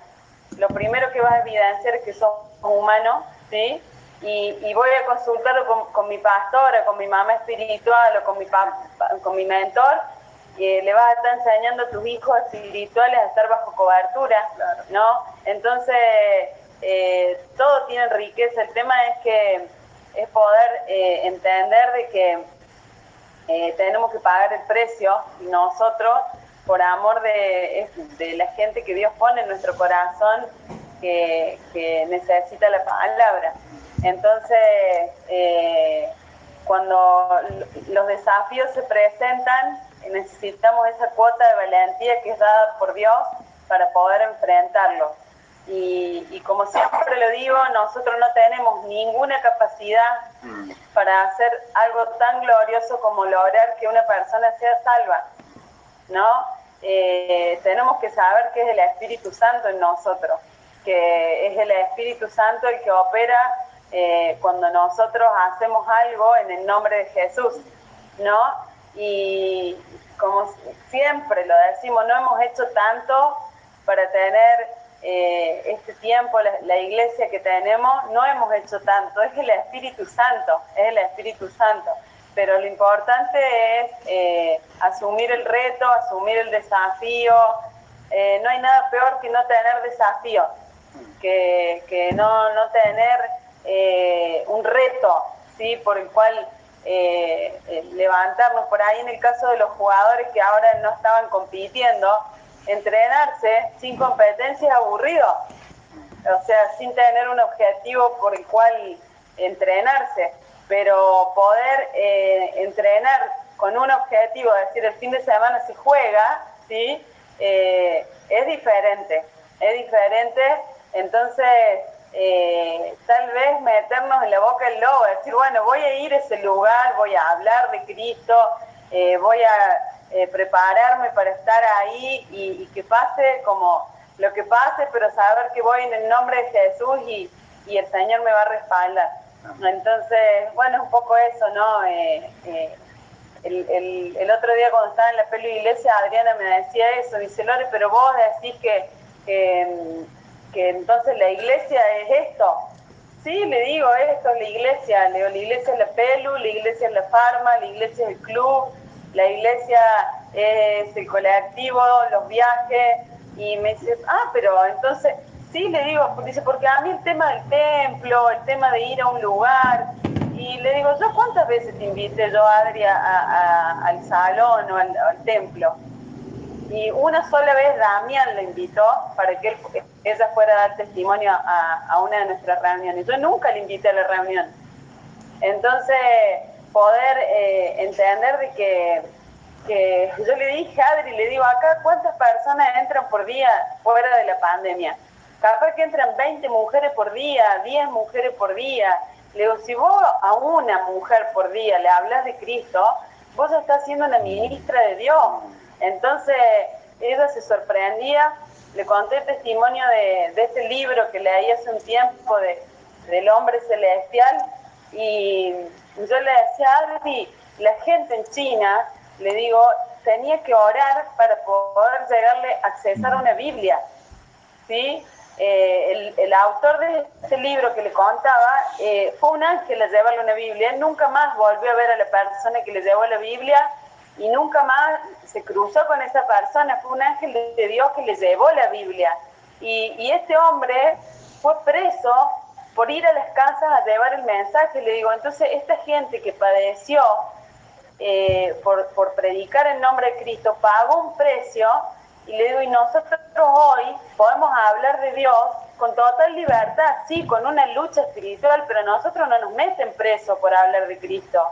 lo primero que vas a evidenciar es que somos humanos, ¿sí? Y, voy a consultarlo con, mi pastora, con mi mamá espiritual o con mi, con mi mentor, y le vas a estar enseñando a tus hijos espirituales a estar bajo cobertura, ¿no? Entonces, eh, todo tiene riqueza. El tema es que es poder eh, entender de que eh, tenemos que pagar el precio nosotros por amor de, de, la gente que Dios pone en nuestro corazón que, que necesita la palabra. Entonces, eh, cuando los desafíos se presentan, necesitamos esa cuota de valentía que es dada por Dios para poder enfrentarlos. Y, como siempre lo digo, nosotros no tenemos ninguna capacidad para hacer algo tan glorioso como lograr que una persona sea salva, ¿no? Eh, tenemos que saber que es el Espíritu Santo en nosotros, que es el Espíritu Santo el que opera eh, cuando nosotros hacemos algo en el nombre de Jesús, ¿no? Y como siempre lo decimos, no hemos hecho tanto para tener eh, este tiempo, la, iglesia que tenemos, no hemos hecho tanto, es el Espíritu Santo, es el Espíritu Santo. Pero lo importante es eh, asumir el reto, asumir el desafío. no hay nada peor que no tener desafío, que, que no, no tener eh, un reto ¿sí? por el cual eh, eh, levantarnos. Por ahí en el caso de los jugadores que ahora no estaban compitiendo, entrenarse sin competencia es aburrido. O sea, sin tener un objetivo por el cual entrenarse, pero poder entrenar con un objetivo, es decir, el fin de semana se juega, ¿sí? Es diferente, es diferente, entonces eh, tal vez meternos en la boca del lobo, decir, bueno, voy a ir a ese lugar, voy a hablar de Cristo, voy a prepararme para estar ahí y, y, que pase como lo que pase, pero saber que voy en el nombre de Jesús y, y el Señor me va a respaldar. Entonces, bueno, un poco eso, ¿no? Eh, eh, el, el, otro día cuando estaba en la pelo iglesia, Adriana me decía eso, dice Lore, pero vos decís que, que, entonces la iglesia es esto. Sí, le digo, esto es la iglesia, le digo, la iglesia es la pelu, la iglesia es la farma, la iglesia es el club, la iglesia es el colectivo, los viajes, y me dice, ah, pero entonces Sí, le digo, dice, porque a mí el tema del templo, el tema de ir a un lugar, y le digo, ¿yo cuántas veces te invité yo, Adri, al salón o al, templo? Y una sola vez Damián le invitó para que ella fuera a dar testimonio a, una de nuestras reuniones. Yo nunca le invité a la reunión. Entonces, poder eh, entender de que, que yo le dije a Adri, le digo, acá cuántas personas entran por día fuera de la pandemia capaz que entran 20 mujeres por día, 10 mujeres por día. Le digo, si vos a una mujer por día le hablas de Cristo, vos estás siendo una ministra de Dios. Entonces, ella se sorprendía, le conté el testimonio de, este libro que leí hace un tiempo de, del hombre celestial y yo le decía, Adri, la gente en China, le digo, tenía que orar para poder llegarle a accesar a una Biblia. ¿Sí? Eh, el, autor de este libro que le contaba eh, fue un ángel a llevarle una Biblia. nunca más volvió a ver a la persona que le llevó la Biblia y nunca más se cruzó con esa persona. Fue un ángel de Dios que le llevó la Biblia. Y, este hombre fue preso por ir a las casas a llevar el mensaje. Le digo, entonces esta gente que padeció eh, por, predicar en nombre de Cristo pagó un precio y le digo, y nosotros hoy podemos hablar de Dios con total libertad, sí, con una lucha espiritual, pero nosotros no nos meten preso por hablar de Cristo.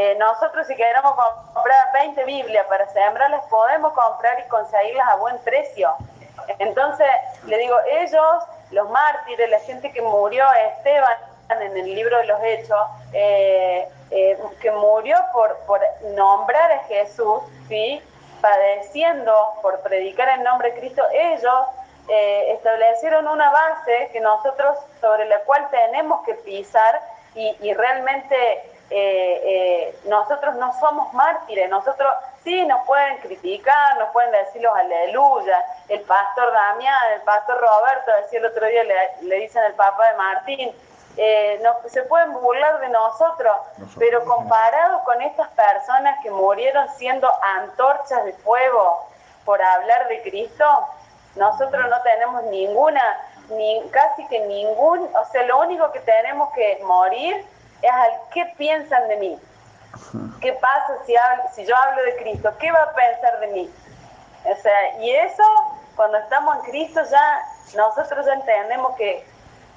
Eh, nosotros si queremos comprar 20 Biblias para sembrarlas, podemos comprar y conseguirlas a buen precio. Entonces, le digo, ellos, los mártires, la gente que murió, Esteban en el libro de los Hechos, eh, eh, que murió por, por nombrar a Jesús, ¿sí? padeciendo por predicar en nombre de Cristo, ellos eh, establecieron una base que nosotros, sobre la cual tenemos que pisar y, realmente eh, eh, nosotros no somos mártires, nosotros sí nos pueden criticar, nos pueden decir los aleluya, el pastor Damián, el pastor Roberto, decía el otro día, le, le dicen al papá de Martín, eh, se pueden burlar de nosotros, pero comparado con estas personas que murieron siendo antorchas de fuego por hablar de Cristo, nosotros no tenemos ninguna, ni casi que ningún, o sea, lo único que tenemos que morir es al qué piensan de mí. ¿Qué pasa si, si yo hablo de Cristo? ¿Qué va a pensar de mí? O sea, y eso, cuando estamos en Cristo ya, nosotros ya entendemos que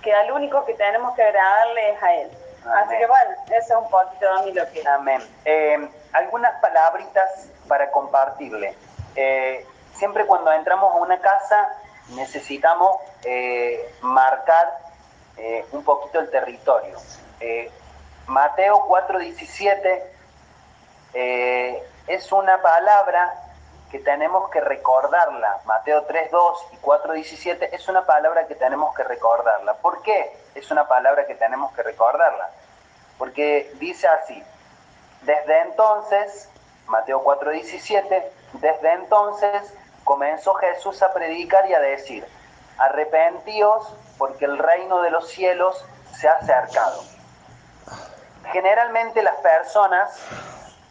que al único que tenemos que agradarle es a Él. Así que bueno, eso es un poquito de mí lo que... Amén. Eh, algunas palabritas para compartirle. Eh, siempre cuando entramos a una casa necesitamos eh, marcar un poquito el territorio. Mateo 4:17 es una palabra que tenemos que recordarla. Mateo 3.2 y 4.17 es una palabra que tenemos que recordarla. ¿Por qué es una palabra que tenemos que recordarla? Porque dice así, desde entonces, Mateo 4.17, desde entonces comenzó Jesús a predicar y a decir, arrepentíos porque el reino de los cielos se ha acercado. Generalmente las personas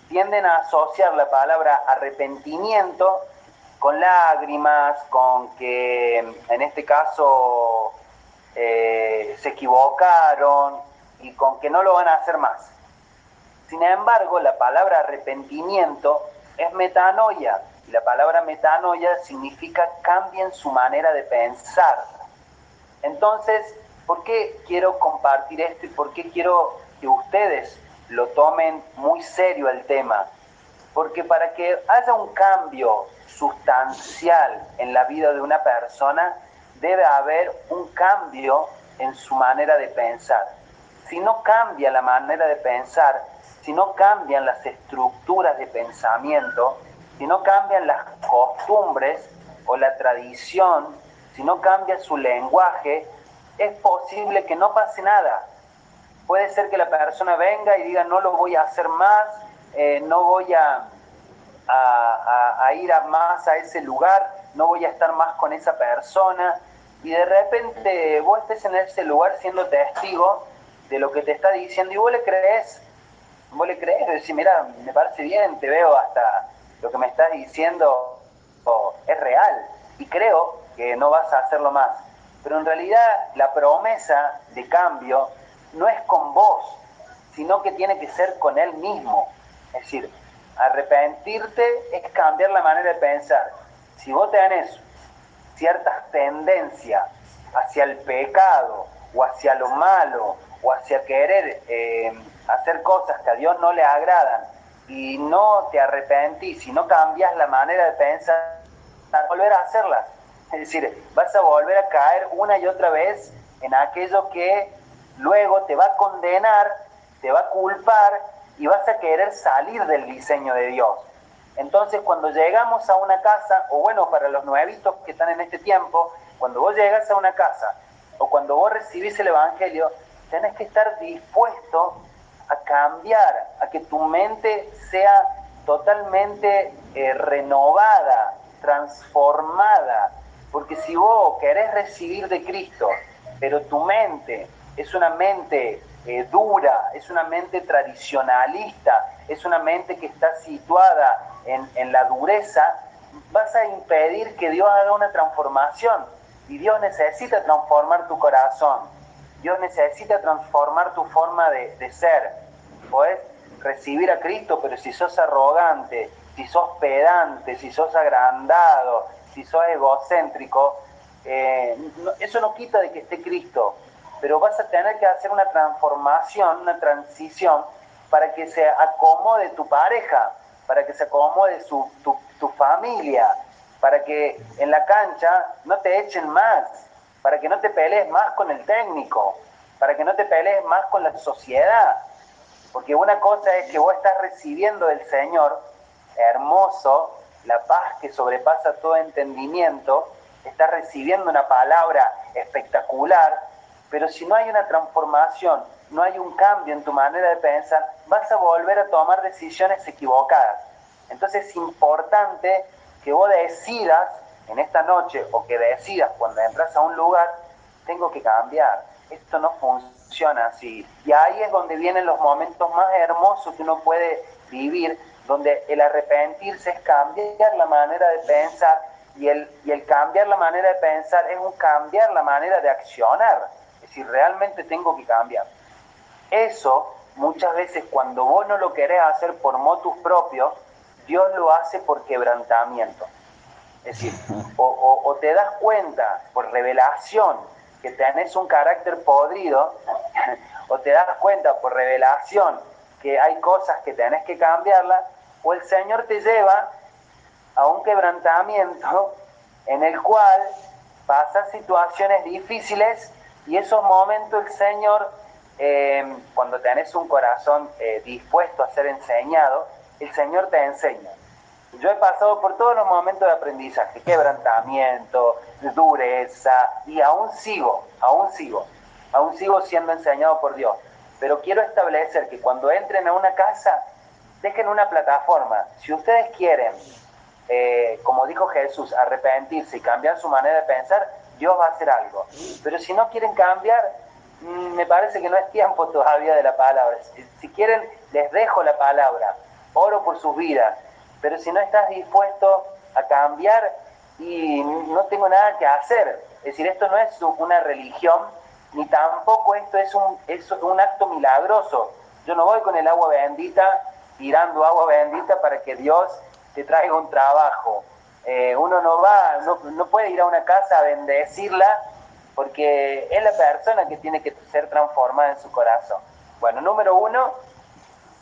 tienden a asociar la palabra arrepentimiento con lágrimas, con que en este caso eh, se equivocaron y con que no lo van a hacer más. Sin embargo, la palabra arrepentimiento es metanoia y la palabra metanoia significa cambien su manera de pensar. Entonces, ¿Por qué quiero compartir esto y por qué quiero que ustedes lo tomen muy serio el tema? Porque para que haya un cambio sustancial en la vida de una persona, debe haber un cambio en su manera de pensar. Si no cambia la manera de pensar, si no cambian las estructuras de pensamiento, si no cambian las costumbres o la tradición, si no cambia su lenguaje, es posible que no pase nada. Puede ser que la persona venga y diga no lo voy a hacer más, eh, no voy a, a, ir más a ese lugar, no voy a estar más con esa persona. Y de repente vos estés en ese lugar siendo testigo de lo que te está diciendo y vos le crees, vos le crees, decís, mira, me parece bien, te veo hasta lo que me estás diciendo es real y creo que no vas a hacerlo más. Pero en realidad la promesa de cambio no es con vos, sino que tiene que ser con él mismo. Es decir, arrepentirte es cambiar la manera de pensar. Si vos tenés ciertas tendencias hacia el pecado o hacia lo malo o hacia querer eh, hacer cosas que a Dios no le agradan y no te arrepentís, si no cambias la manera de pensar, volver a hacerlas. Es decir, vas a volver a caer una y otra vez en aquello que luego te va a condenar, te va a culpar y vas a querer salir del diseño de Dios. Entonces, cuando llegamos a una casa, o bueno, para los nuevitos que están en este tiempo, cuando vos llegas a una casa o cuando vos recibís el Evangelio, tenés que estar dispuesto a cambiar, a que tu mente sea totalmente eh, renovada, transformada. Porque si vos querés recibir de Cristo, pero tu mente es una mente eh, dura, es una mente tradicionalista, es una mente que está situada en, en la dureza, vas a impedir que Dios haga una transformación. Y Dios necesita transformar tu corazón. Dios necesita transformar tu forma de, de ser. Podés recibir a Cristo, pero si sos arrogante, si sos pedante, si sos agrandado, si sos egocéntrico, eh, eso no quita de que esté Cristo, pero vas a tener que hacer una transformación, una transición para que se acomode tu pareja, para que se acomode su, tu, tu familia, para que en la cancha no te echen más, para que no te pelees más con el técnico, para que no te pelees más con la sociedad. Porque una cosa es que vos estás recibiendo del Señor hermoso, la paz que sobrepasa todo entendimiento, estás recibiendo una palabra espectacular, pero si no hay una transformación, no hay un cambio en tu manera de pensar, vas a volver a tomar decisiones equivocadas. Entonces es importante que vos decidas en esta noche o que decidas cuando entras a un lugar, tengo que cambiar, esto no funciona así. Y ahí es donde vienen los momentos más hermosos que uno puede vivir, donde el arrepentirse es cambiar la manera de pensar y el, y el cambiar la manera de pensar es un cambiar la manera de accionar. Decir, realmente tengo que cambiar. Eso muchas veces cuando vos no lo querés hacer por motus propios, Dios lo hace por quebrantamiento. Es decir, o, o te das cuenta por revelación que tenés un carácter podrido, o te das cuenta por revelación que hay cosas que tenés que cambiarlas, o el Señor te lleva a un quebrantamiento en el cual pasas situaciones difíciles y esos momentos el Señor, eh, cuando tenés un corazón eh, dispuesto a ser enseñado, el Señor te enseña. Yo he pasado por todos los momentos de aprendizaje, quebrantamiento, dureza, y aún sigo, aún sigo, aún sigo siendo enseñado por Dios. Pero quiero establecer que cuando entren a una casa, dejen una plataforma. Si ustedes quieren, eh, como dijo Jesús, arrepentirse y cambiar su manera de pensar, Dios va a hacer algo. Pero si no quieren cambiar, mm, me parece que no es tiempo todavía de la palabra. Si quieren, les dejo la palabra. Oro por sus vidas. Pero si no estás dispuesto a cambiar y no tengo nada que hacer. Es decir, esto no es una religión, ni tampoco esto es un, es un acto milagroso. Yo no voy con el agua bendita tirando agua bendita para que Dios te traiga un trabajo. Eh, uno no va, no, puede ir a una casa a bendecirla porque es la persona que tiene que ser transformada en su corazón. Bueno, número uno,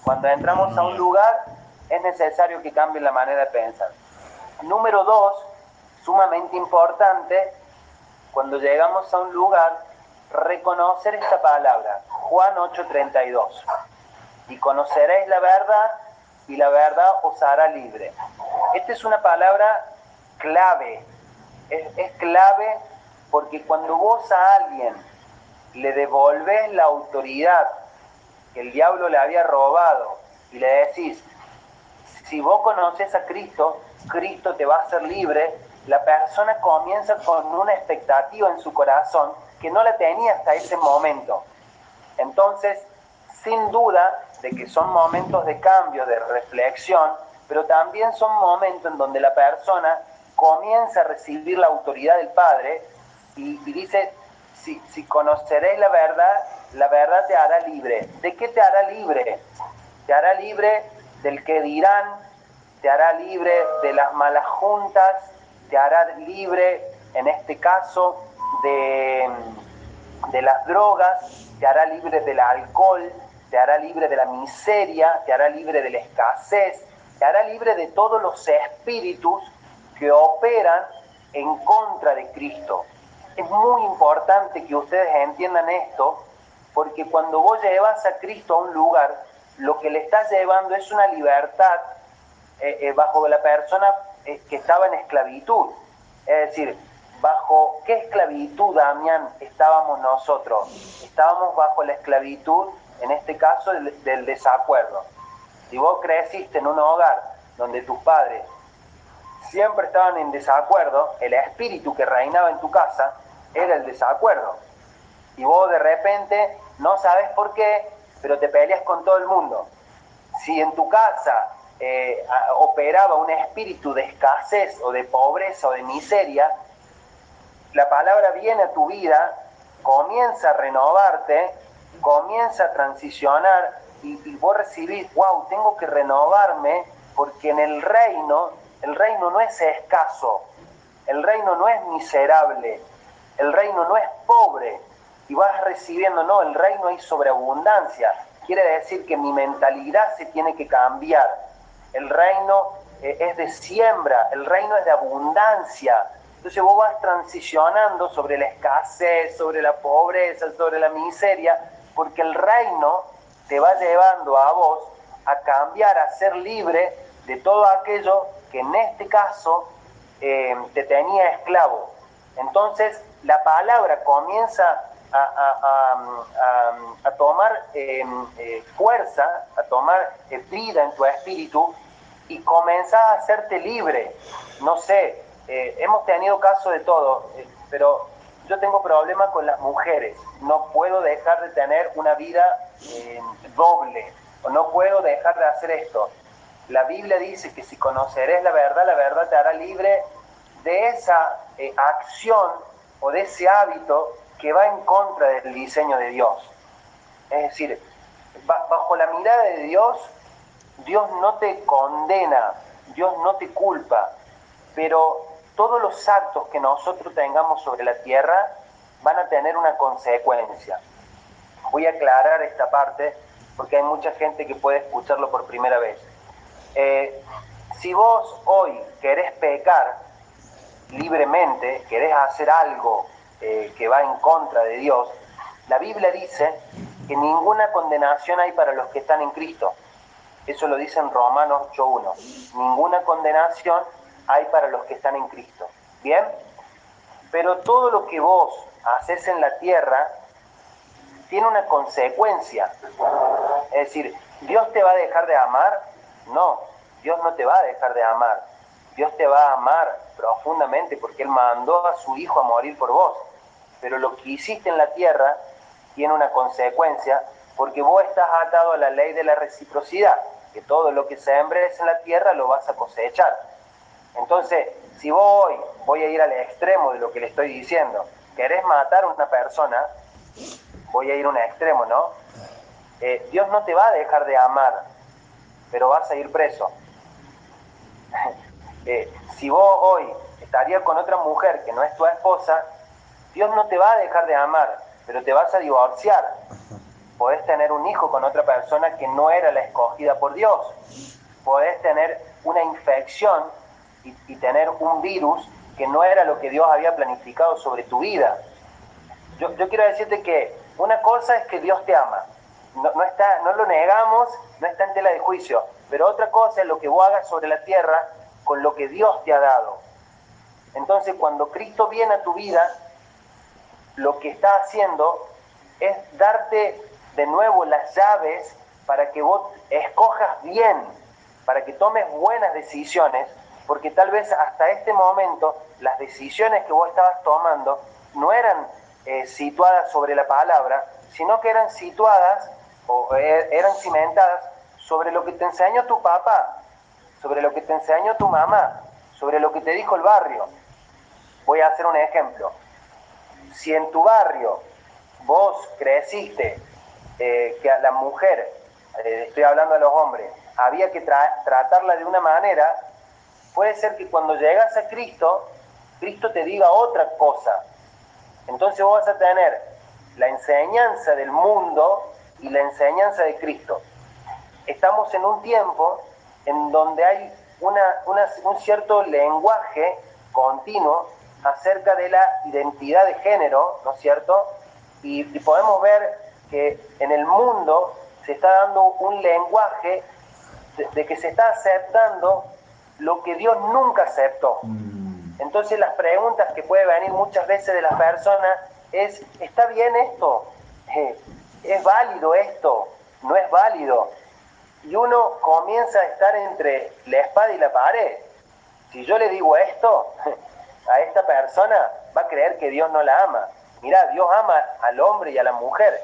cuando entramos a un lugar es necesario que cambie la manera de pensar. Número dos, sumamente importante, cuando llegamos a un lugar, reconocer esta palabra, Juan 8:32, y conoceréis la verdad y la verdad os hará libre. Esta es una palabra clave, es, clave porque cuando vos a alguien le devolves la autoridad que el diablo le había robado y le decís, si vos conoces a Cristo, Cristo te va a hacer libre, la persona comienza con una expectativa en su corazón que no la tenía hasta ese momento. Entonces, sin duda de que son momentos de cambio, de reflexión, pero también son momentos en donde la persona comienza a recibir la autoridad del Padre y, dice, si, si conoceréis la verdad, la verdad te hará libre. ¿De qué te hará libre? Te hará libre del que dirán, te hará libre de las malas juntas, te hará libre, en este caso, de, de las drogas, te hará libre del alcohol, te hará libre de la miseria, te hará libre de la escasez, te hará libre de todos los espíritus que operan en contra de Cristo. Es muy importante que ustedes entiendan esto, porque cuando vos llevas a Cristo a un lugar, lo que le estás llevando es una libertad eh, eh, bajo la persona eh, que estaba en esclavitud. Es decir, ¿bajo qué esclavitud, Damián, estábamos nosotros? Estábamos bajo la esclavitud, en este caso, del desacuerdo. Si vos creciste en un hogar donde tus padres siempre estaban en desacuerdo, el espíritu que reinaba en tu casa era el desacuerdo. Y vos de repente no sabes por qué, pero te peleas con todo el mundo. Si en tu casa eh, operaba un espíritu de escasez o de pobreza o de miseria, la palabra viene a tu vida, comienza a renovarte, comienza a transicionar y, vos recibís, wow, tengo que renovarme porque en el reino, el reino no es escaso, el reino no es miserable, el reino no es pobre y vas recibiendo, no, el reino hay sobreabundancia. Quiere decir que mi mentalidad se tiene que cambiar. El reino eh, es de siembra, el reino es de abundancia. Entonces vos vas transicionando sobre la escasez, sobre la pobreza, sobre la miseria, porque el reino te va llevando a vos a cambiar, a ser libre de todo aquello que en este caso eh, te tenía esclavo. Entonces la palabra comienza a, tomar eh, eh, fuerza, a tomar vida en tu espíritu y comenzás a hacerte libre. No sé, hemos tenido caso de todo, pero yo tengo problemas con las mujeres, no puedo dejar de tener una vida eh, doble, no puedo dejar de hacer esto. La Biblia dice que si conocerés la verdad, la verdad te hará libre de esa eh, acción o de ese hábito que va en contra del diseño de Dios. Es decir, bajo la mirada de Dios, Dios no te condena, Dios no te culpa, pero todos los actos que nosotros tengamos sobre la tierra van a tener una consecuencia. Voy a aclarar esta parte porque hay mucha gente que puede escucharlo por primera vez. Eh, si vos hoy querés pecar libremente, querés hacer algo eh, que va en contra de Dios, la Biblia dice que ninguna condenación hay para los que están en Cristo. Eso lo dice en Romanos 8.1. Ninguna condenación hay para los que están en Cristo. ¿Bien? Pero todo lo que vos haces en la tierra tiene una consecuencia. Es decir, ¿Dios te va a dejar de amar? No, Dios no te va a dejar de amar. Dios te va a amar profundamente porque Él mandó a su Hijo a morir por vos. Pero lo que hiciste en la tierra tiene una consecuencia porque vos estás atado a la ley de la reciprocidad, que todo lo que sembres en la tierra lo vas a cosechar. Entonces, si voy, voy a ir al extremo de lo que le estoy diciendo, querés matar a una persona, voy a ir a un extremo, ¿no? Eh, Dios no te va a dejar de amar, pero vas a ir preso. eh, si vos hoy estarías con otra mujer que no es tu esposa, Dios no te va a dejar de amar, pero te vas a divorciar. Podés tener un hijo con otra persona que no era la escogida por Dios. Podés tener una infección y, tener un virus que no era lo que Dios había planificado sobre tu vida. Yo, quiero decirte que una cosa es que Dios te ama. No, está, no lo negamos, no está en tela de juicio. Pero otra cosa es lo que vos hagas sobre la tierra con lo que Dios te ha dado. Entonces, cuando Cristo viene a tu vida, lo que está haciendo es darte de nuevo las llaves para que vos escojas bien, para que tomes buenas decisiones, porque tal vez hasta este momento las decisiones que vos estabas tomando no eran eh, situadas sobre la palabra, sino que eran situadas o eh, eran cimentadas sobre lo que te enseñó tu papá, sobre lo que te enseñó tu mamá, sobre lo que te dijo el barrio. Voy a hacer un ejemplo. Si en tu barrio vos creciste eh, que a la mujer, estoy hablando de los hombres, había que tratarla de una manera, puede ser que cuando llegas a Cristo, Cristo te diga otra cosa. Entonces vos vas a tener la enseñanza del mundo y la enseñanza de Cristo. Estamos en un tiempo en donde hay una, un cierto lenguaje continuo acerca de la identidad de género, ¿no es cierto? Y, podemos ver que en el mundo se está dando un lenguaje de, que se está aceptando lo que Dios nunca aceptó. Mm. Entonces las preguntas que puede venir muchas veces de las personas es, ¿está bien esto? Eh, ¿Es válido esto? ¿No es válido? y uno comienza a estar entre la espada y la pared. Si yo le digo esto a esta persona, va a creer que Dios no la ama. Mira, Dios ama al hombre y a la mujer.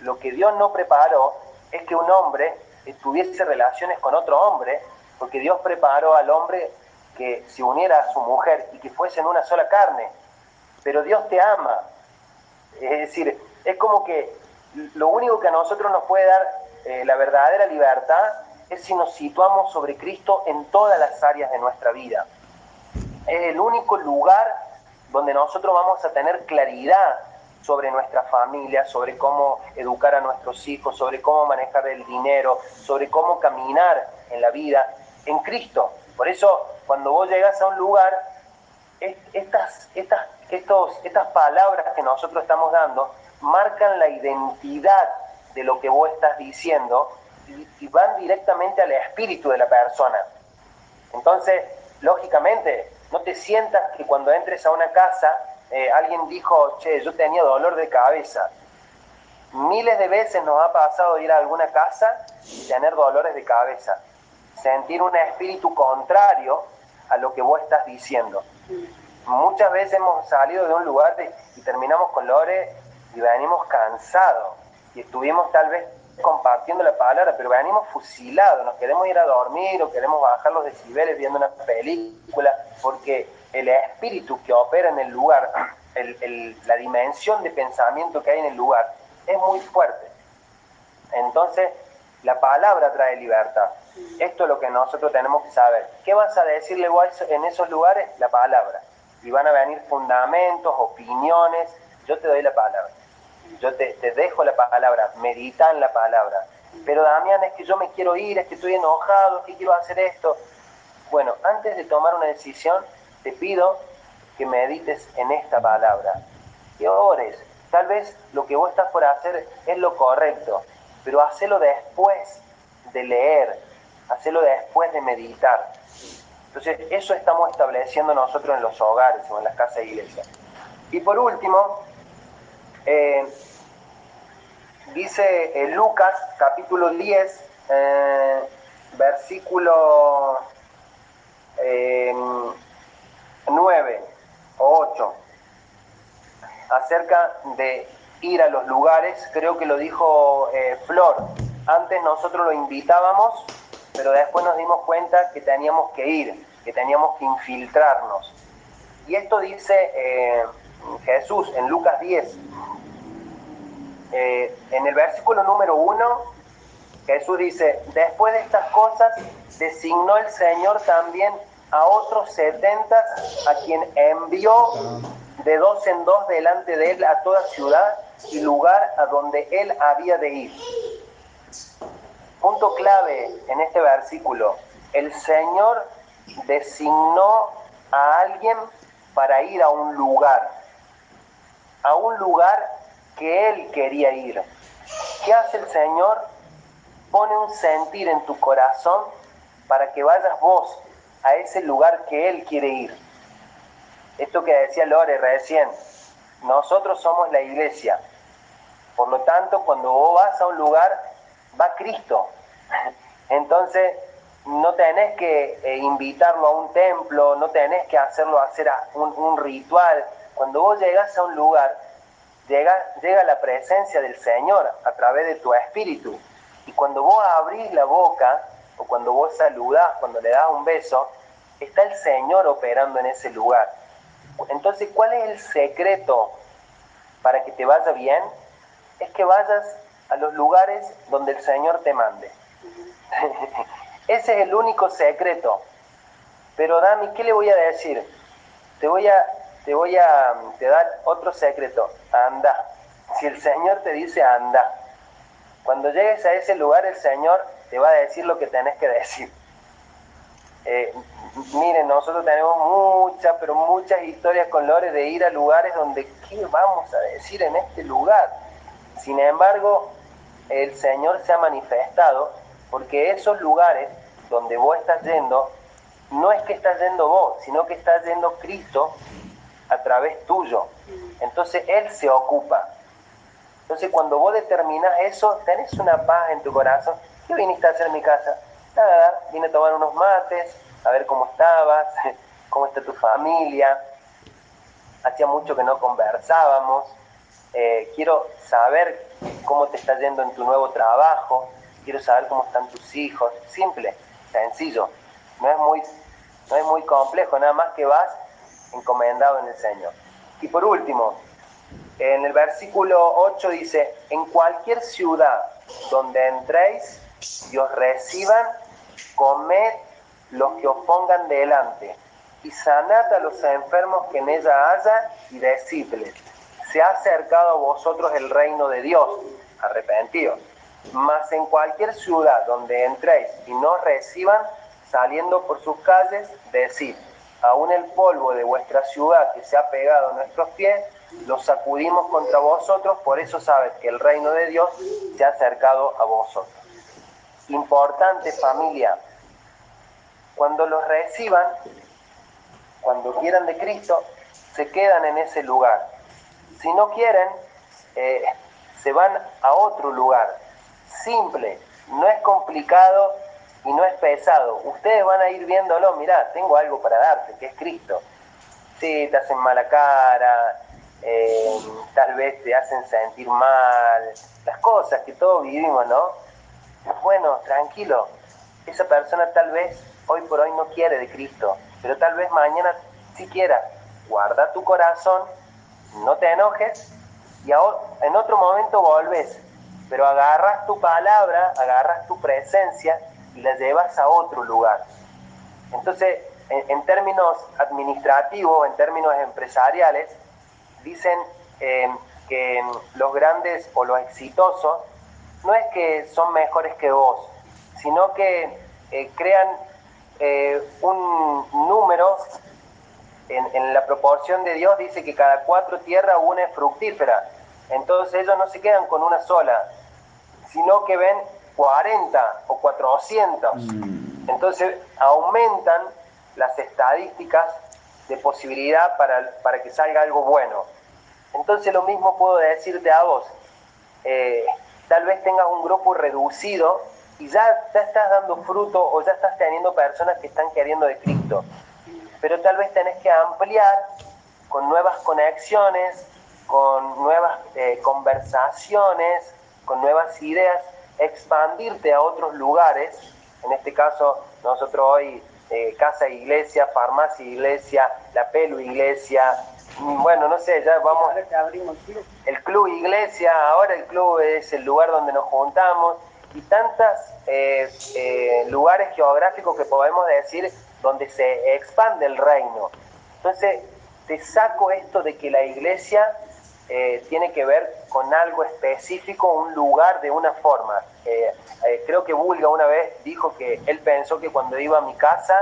Lo que Dios no preparó es que un hombre tuviese relaciones con otro hombre, porque Dios preparó al hombre que se uniera a su mujer y que fuesen una sola carne. Pero Dios te ama. Es decir, es como que lo único que a nosotros nos puede dar eh, la verdadera libertad es si nos situamos sobre Cristo en todas las áreas de nuestra vida. Es el único lugar donde nosotros vamos a tener claridad sobre nuestra familia, sobre cómo educar a nuestros hijos, sobre cómo manejar el dinero, sobre cómo caminar en la vida en Cristo. Por eso, cuando vos llegas a un lugar, estas, estas, estos, estas palabras que nosotros estamos dando marcan la identidad de lo que vos estás diciendo y, van directamente al espíritu de la persona. Entonces, lógicamente, no te sientas que cuando entres a una casa, eh, alguien dijo, che, yo tenía dolor de cabeza. Miles de veces nos ha pasado ir a alguna casa y tener dolores de cabeza, sentir un espíritu contrario a lo que vos estás diciendo. Muchas veces hemos salido de un lugar y terminamos con dolores y venimos cansados y estuvimos tal vez compartiendo la palabra, pero venimos fusilados, nos queremos ir a dormir o queremos bajar los decibeles viendo una película, porque el espíritu que opera en el lugar, la dimensión de pensamiento que hay en el lugar, es muy fuerte. Entonces, la palabra trae libertad. Esto es lo que nosotros tenemos que saber. ¿Qué vas a decirle en esos lugares? La palabra. Y van a venir fundamentos, opiniones. Yo te doy la palabra yo te, dejo la palabra, medita en la palabra. Pero Damián, es que yo me quiero ir, es que estoy enojado, es que quiero hacer esto. Bueno, antes de tomar una decisión, te pido que medites en esta palabra, que ores. Tal vez lo que vos estás por hacer es lo correcto, pero hacelo después de leer, hacelo después de meditar. Entonces, eso estamos estableciendo nosotros en los hogares o en las casas de iglesia. Y por último, eh, dice en Lucas capítulo 10, eh, versículo 9 o 8, acerca de ir a los lugares, creo que lo dijo eh, Flor, antes nosotros lo invitábamos, pero después nos dimos cuenta que teníamos que ir, que teníamos que infiltrarnos. Y esto dice Jesús en Lucas 10, eh, en el versículo número uno, Jesús dice, después de estas cosas, designó el Señor también a otros setenta a quien envió de dos en dos delante de él a toda ciudad y lugar a donde él había de ir. Punto clave en este versículo. El Señor designó a alguien para ir a un lugar, a un lugar que él quería ir. ¿Qué hace el Señor? Pone un sentir en tu corazón para que vayas vos a ese lugar que Él quiere ir. Esto que decía Lore recién, nosotros somos la iglesia. Por lo tanto, cuando vos vas a un lugar, va Cristo. Entonces, no tenés que eh, invitarlo a un templo, no tenés que hacerlo hacer un, ritual. Cuando vos llegas a un lugar, llega, llega la presencia del Señor a través de tu espíritu. Y cuando vos abrís la boca, o cuando vos saludás, cuando le das un beso, está el Señor operando en ese lugar. Entonces, ¿cuál es el secreto para que te vaya bien? Es que vayas a los lugares donde el Señor te mande. Ese es el único secreto. Pero Dami, ¿qué le voy a decir? Te voy a, te voy a te dar otro secreto. Anda. Si el Señor te dice anda, cuando llegues a ese lugar el Señor te va a decir lo que tenés que decir. Eh, miren, nosotros tenemos muchas, pero muchas historias con Lore de ir a lugares donde, ¿qué vamos a decir en este lugar? Sin embargo, el Señor se ha manifestado porque esos lugares donde vos estás yendo, no es que estás yendo vos, sino que está yendo Cristo a través tuyo. Entonces Él se ocupa. Entonces cuando vos determinas eso, tenés una paz en tu corazón. ¿Qué viniste a hacer en mi casa? Nada, vine a tomar unos mates, a ver cómo estabas, cómo está tu familia. Hacía mucho que no conversábamos. Eh, quiero saber cómo te está yendo en tu nuevo trabajo. Quiero saber cómo están tus hijos. Simple, sencillo. No es muy, no es muy complejo, nada más que vas encomendado en el Señor. Y por último, en el versículo 8 dice, en cualquier ciudad donde entréis y os reciban, comed los que os pongan delante, y sanad a los enfermos que en ella haya, y decidles, se ha acercado a vosotros el reino de Dios, arrepentidos. Mas en cualquier ciudad donde entréis y no reciban, saliendo por sus calles, decid, aún el polvo de vuestra ciudad que se ha pegado a nuestros pies, lo sacudimos contra vosotros, por eso sabes que el reino de Dios se ha acercado a vosotros. Importante familia, cuando los reciban, cuando quieran de Cristo, se quedan en ese lugar. Si no quieren, eh, se van a otro lugar. Simple, no es complicado y no es pesado. Ustedes van a ir viéndolo, mirá, tengo algo para darte, que es Cristo. Sí, te hacen mala cara, eh, tal vez te hacen sentir mal, las cosas que todos vivimos, ¿no? Bueno, tranquilo, esa persona tal vez hoy por hoy no quiere de Cristo, pero tal vez mañana sí quiera. Guarda tu corazón, no te enojes y en otro momento volves, pero agarras tu palabra, agarras tu presencia y la llevas a otro lugar. Entonces, en, términos administrativos, en términos empresariales, dicen eh, que los grandes o los exitosos no es que son mejores que vos, sino que eh, crean eh, un número en, la proporción de Dios, dice que cada cuatro tierras una es fructífera. Entonces ellos no se quedan con una sola, sino que ven 40 o 400. Mm. Entonces aumentan las estadísticas de posibilidad para, para que salga algo bueno. Entonces lo mismo puedo decirte a vos. Eh, tal vez tengas un grupo reducido y ya, ya estás dando fruto o ya estás teniendo personas que están queriendo de Cristo. Pero tal vez tenés que ampliar con nuevas conexiones, con nuevas eh, conversaciones, con nuevas ideas, expandirte a otros lugares. En este caso, nosotros hoy, eh, casa iglesia, farmacia iglesia, la pelu iglesia, mm, bueno, no sé, ya vamos. El club iglesia, ahora el club es el lugar donde nos juntamos y tantos eh, eh, lugares geográficos que podemos decir donde se expande el reino. Entonces, te saco esto de que la iglesia eh, tiene que ver con algo específico, un lugar de una forma. Eh, eh, creo que Bulga una vez dijo que él pensó que cuando iba a mi casa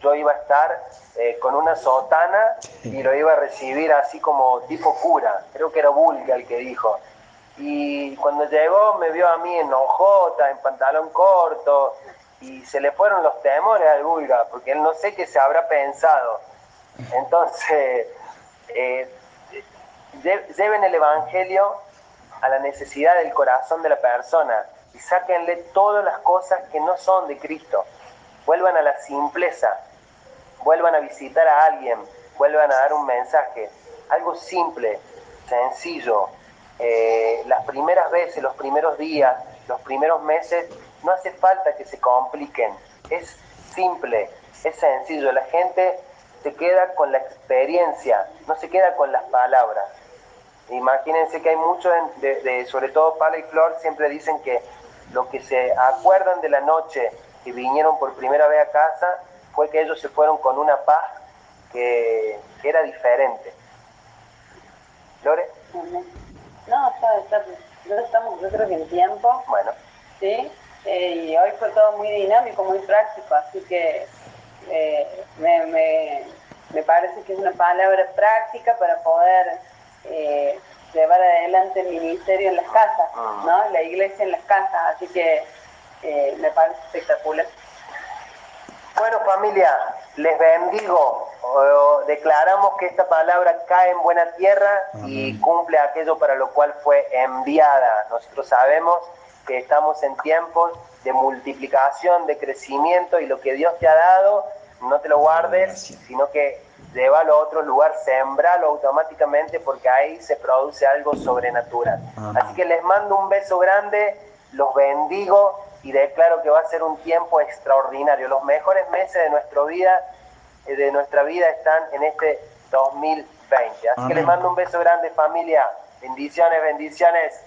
yo iba a estar con una sotana y lo iba a recibir así como tipo cura. Creo que era Bulga el que dijo. Y cuando llegó me vio a mí en hojota, en pantalón corto, y se le fueron los temores al Bulga, porque él no sé qué se habrá pensado. Entonces, eh, lleven el Evangelio a la necesidad del corazón de la persona y sáquenle todas las cosas que no son de Cristo. Vuelvan a la simpleza, vuelvan a visitar a alguien, vuelvan a dar un mensaje, algo simple, sencillo. Eh, las primeras veces, los primeros días, los primeros meses, no hace falta que se compliquen, es simple, es sencillo. La gente se queda con la experiencia, no se queda con las palabras. Imagínense que hay muchos, de, sobre todo Pala y Flor, siempre dicen que lo que se acuerdan de la noche que vinieron por primera vez a casa fue que ellos se fueron con una paz que, era diferente. ¿Lore? No, está, no estamos, yo creo que en tiempo. Bueno. Sí, eh, y hoy fue todo muy dinámico, muy práctico, así que eh, me, me, me, parece que es una palabra práctica para poder eh, llevar adelante el ministerio en las casas, ah. ¿no? La iglesia en las casas, así que eh, me parece espectacular. Bueno familia, les bendigo. declaramos que esta palabra cae en buena tierra y cumple aquello para lo cual fue enviada. Nosotros sabemos que estamos en tiempos de multiplicación, de crecimiento y lo que Dios te ha dado, no te lo guardes, sino que llévalo a otro lugar, sembralo automáticamente porque ahí se produce algo sobrenatural. Así que les mando un beso grande, los bendigo y declaro que va a ser un tiempo extraordinario. Los mejores meses de nuestra vida, eh, de nuestra vida están en este 2020. Así que les mando un beso grande familia. Bendiciones, bendiciones.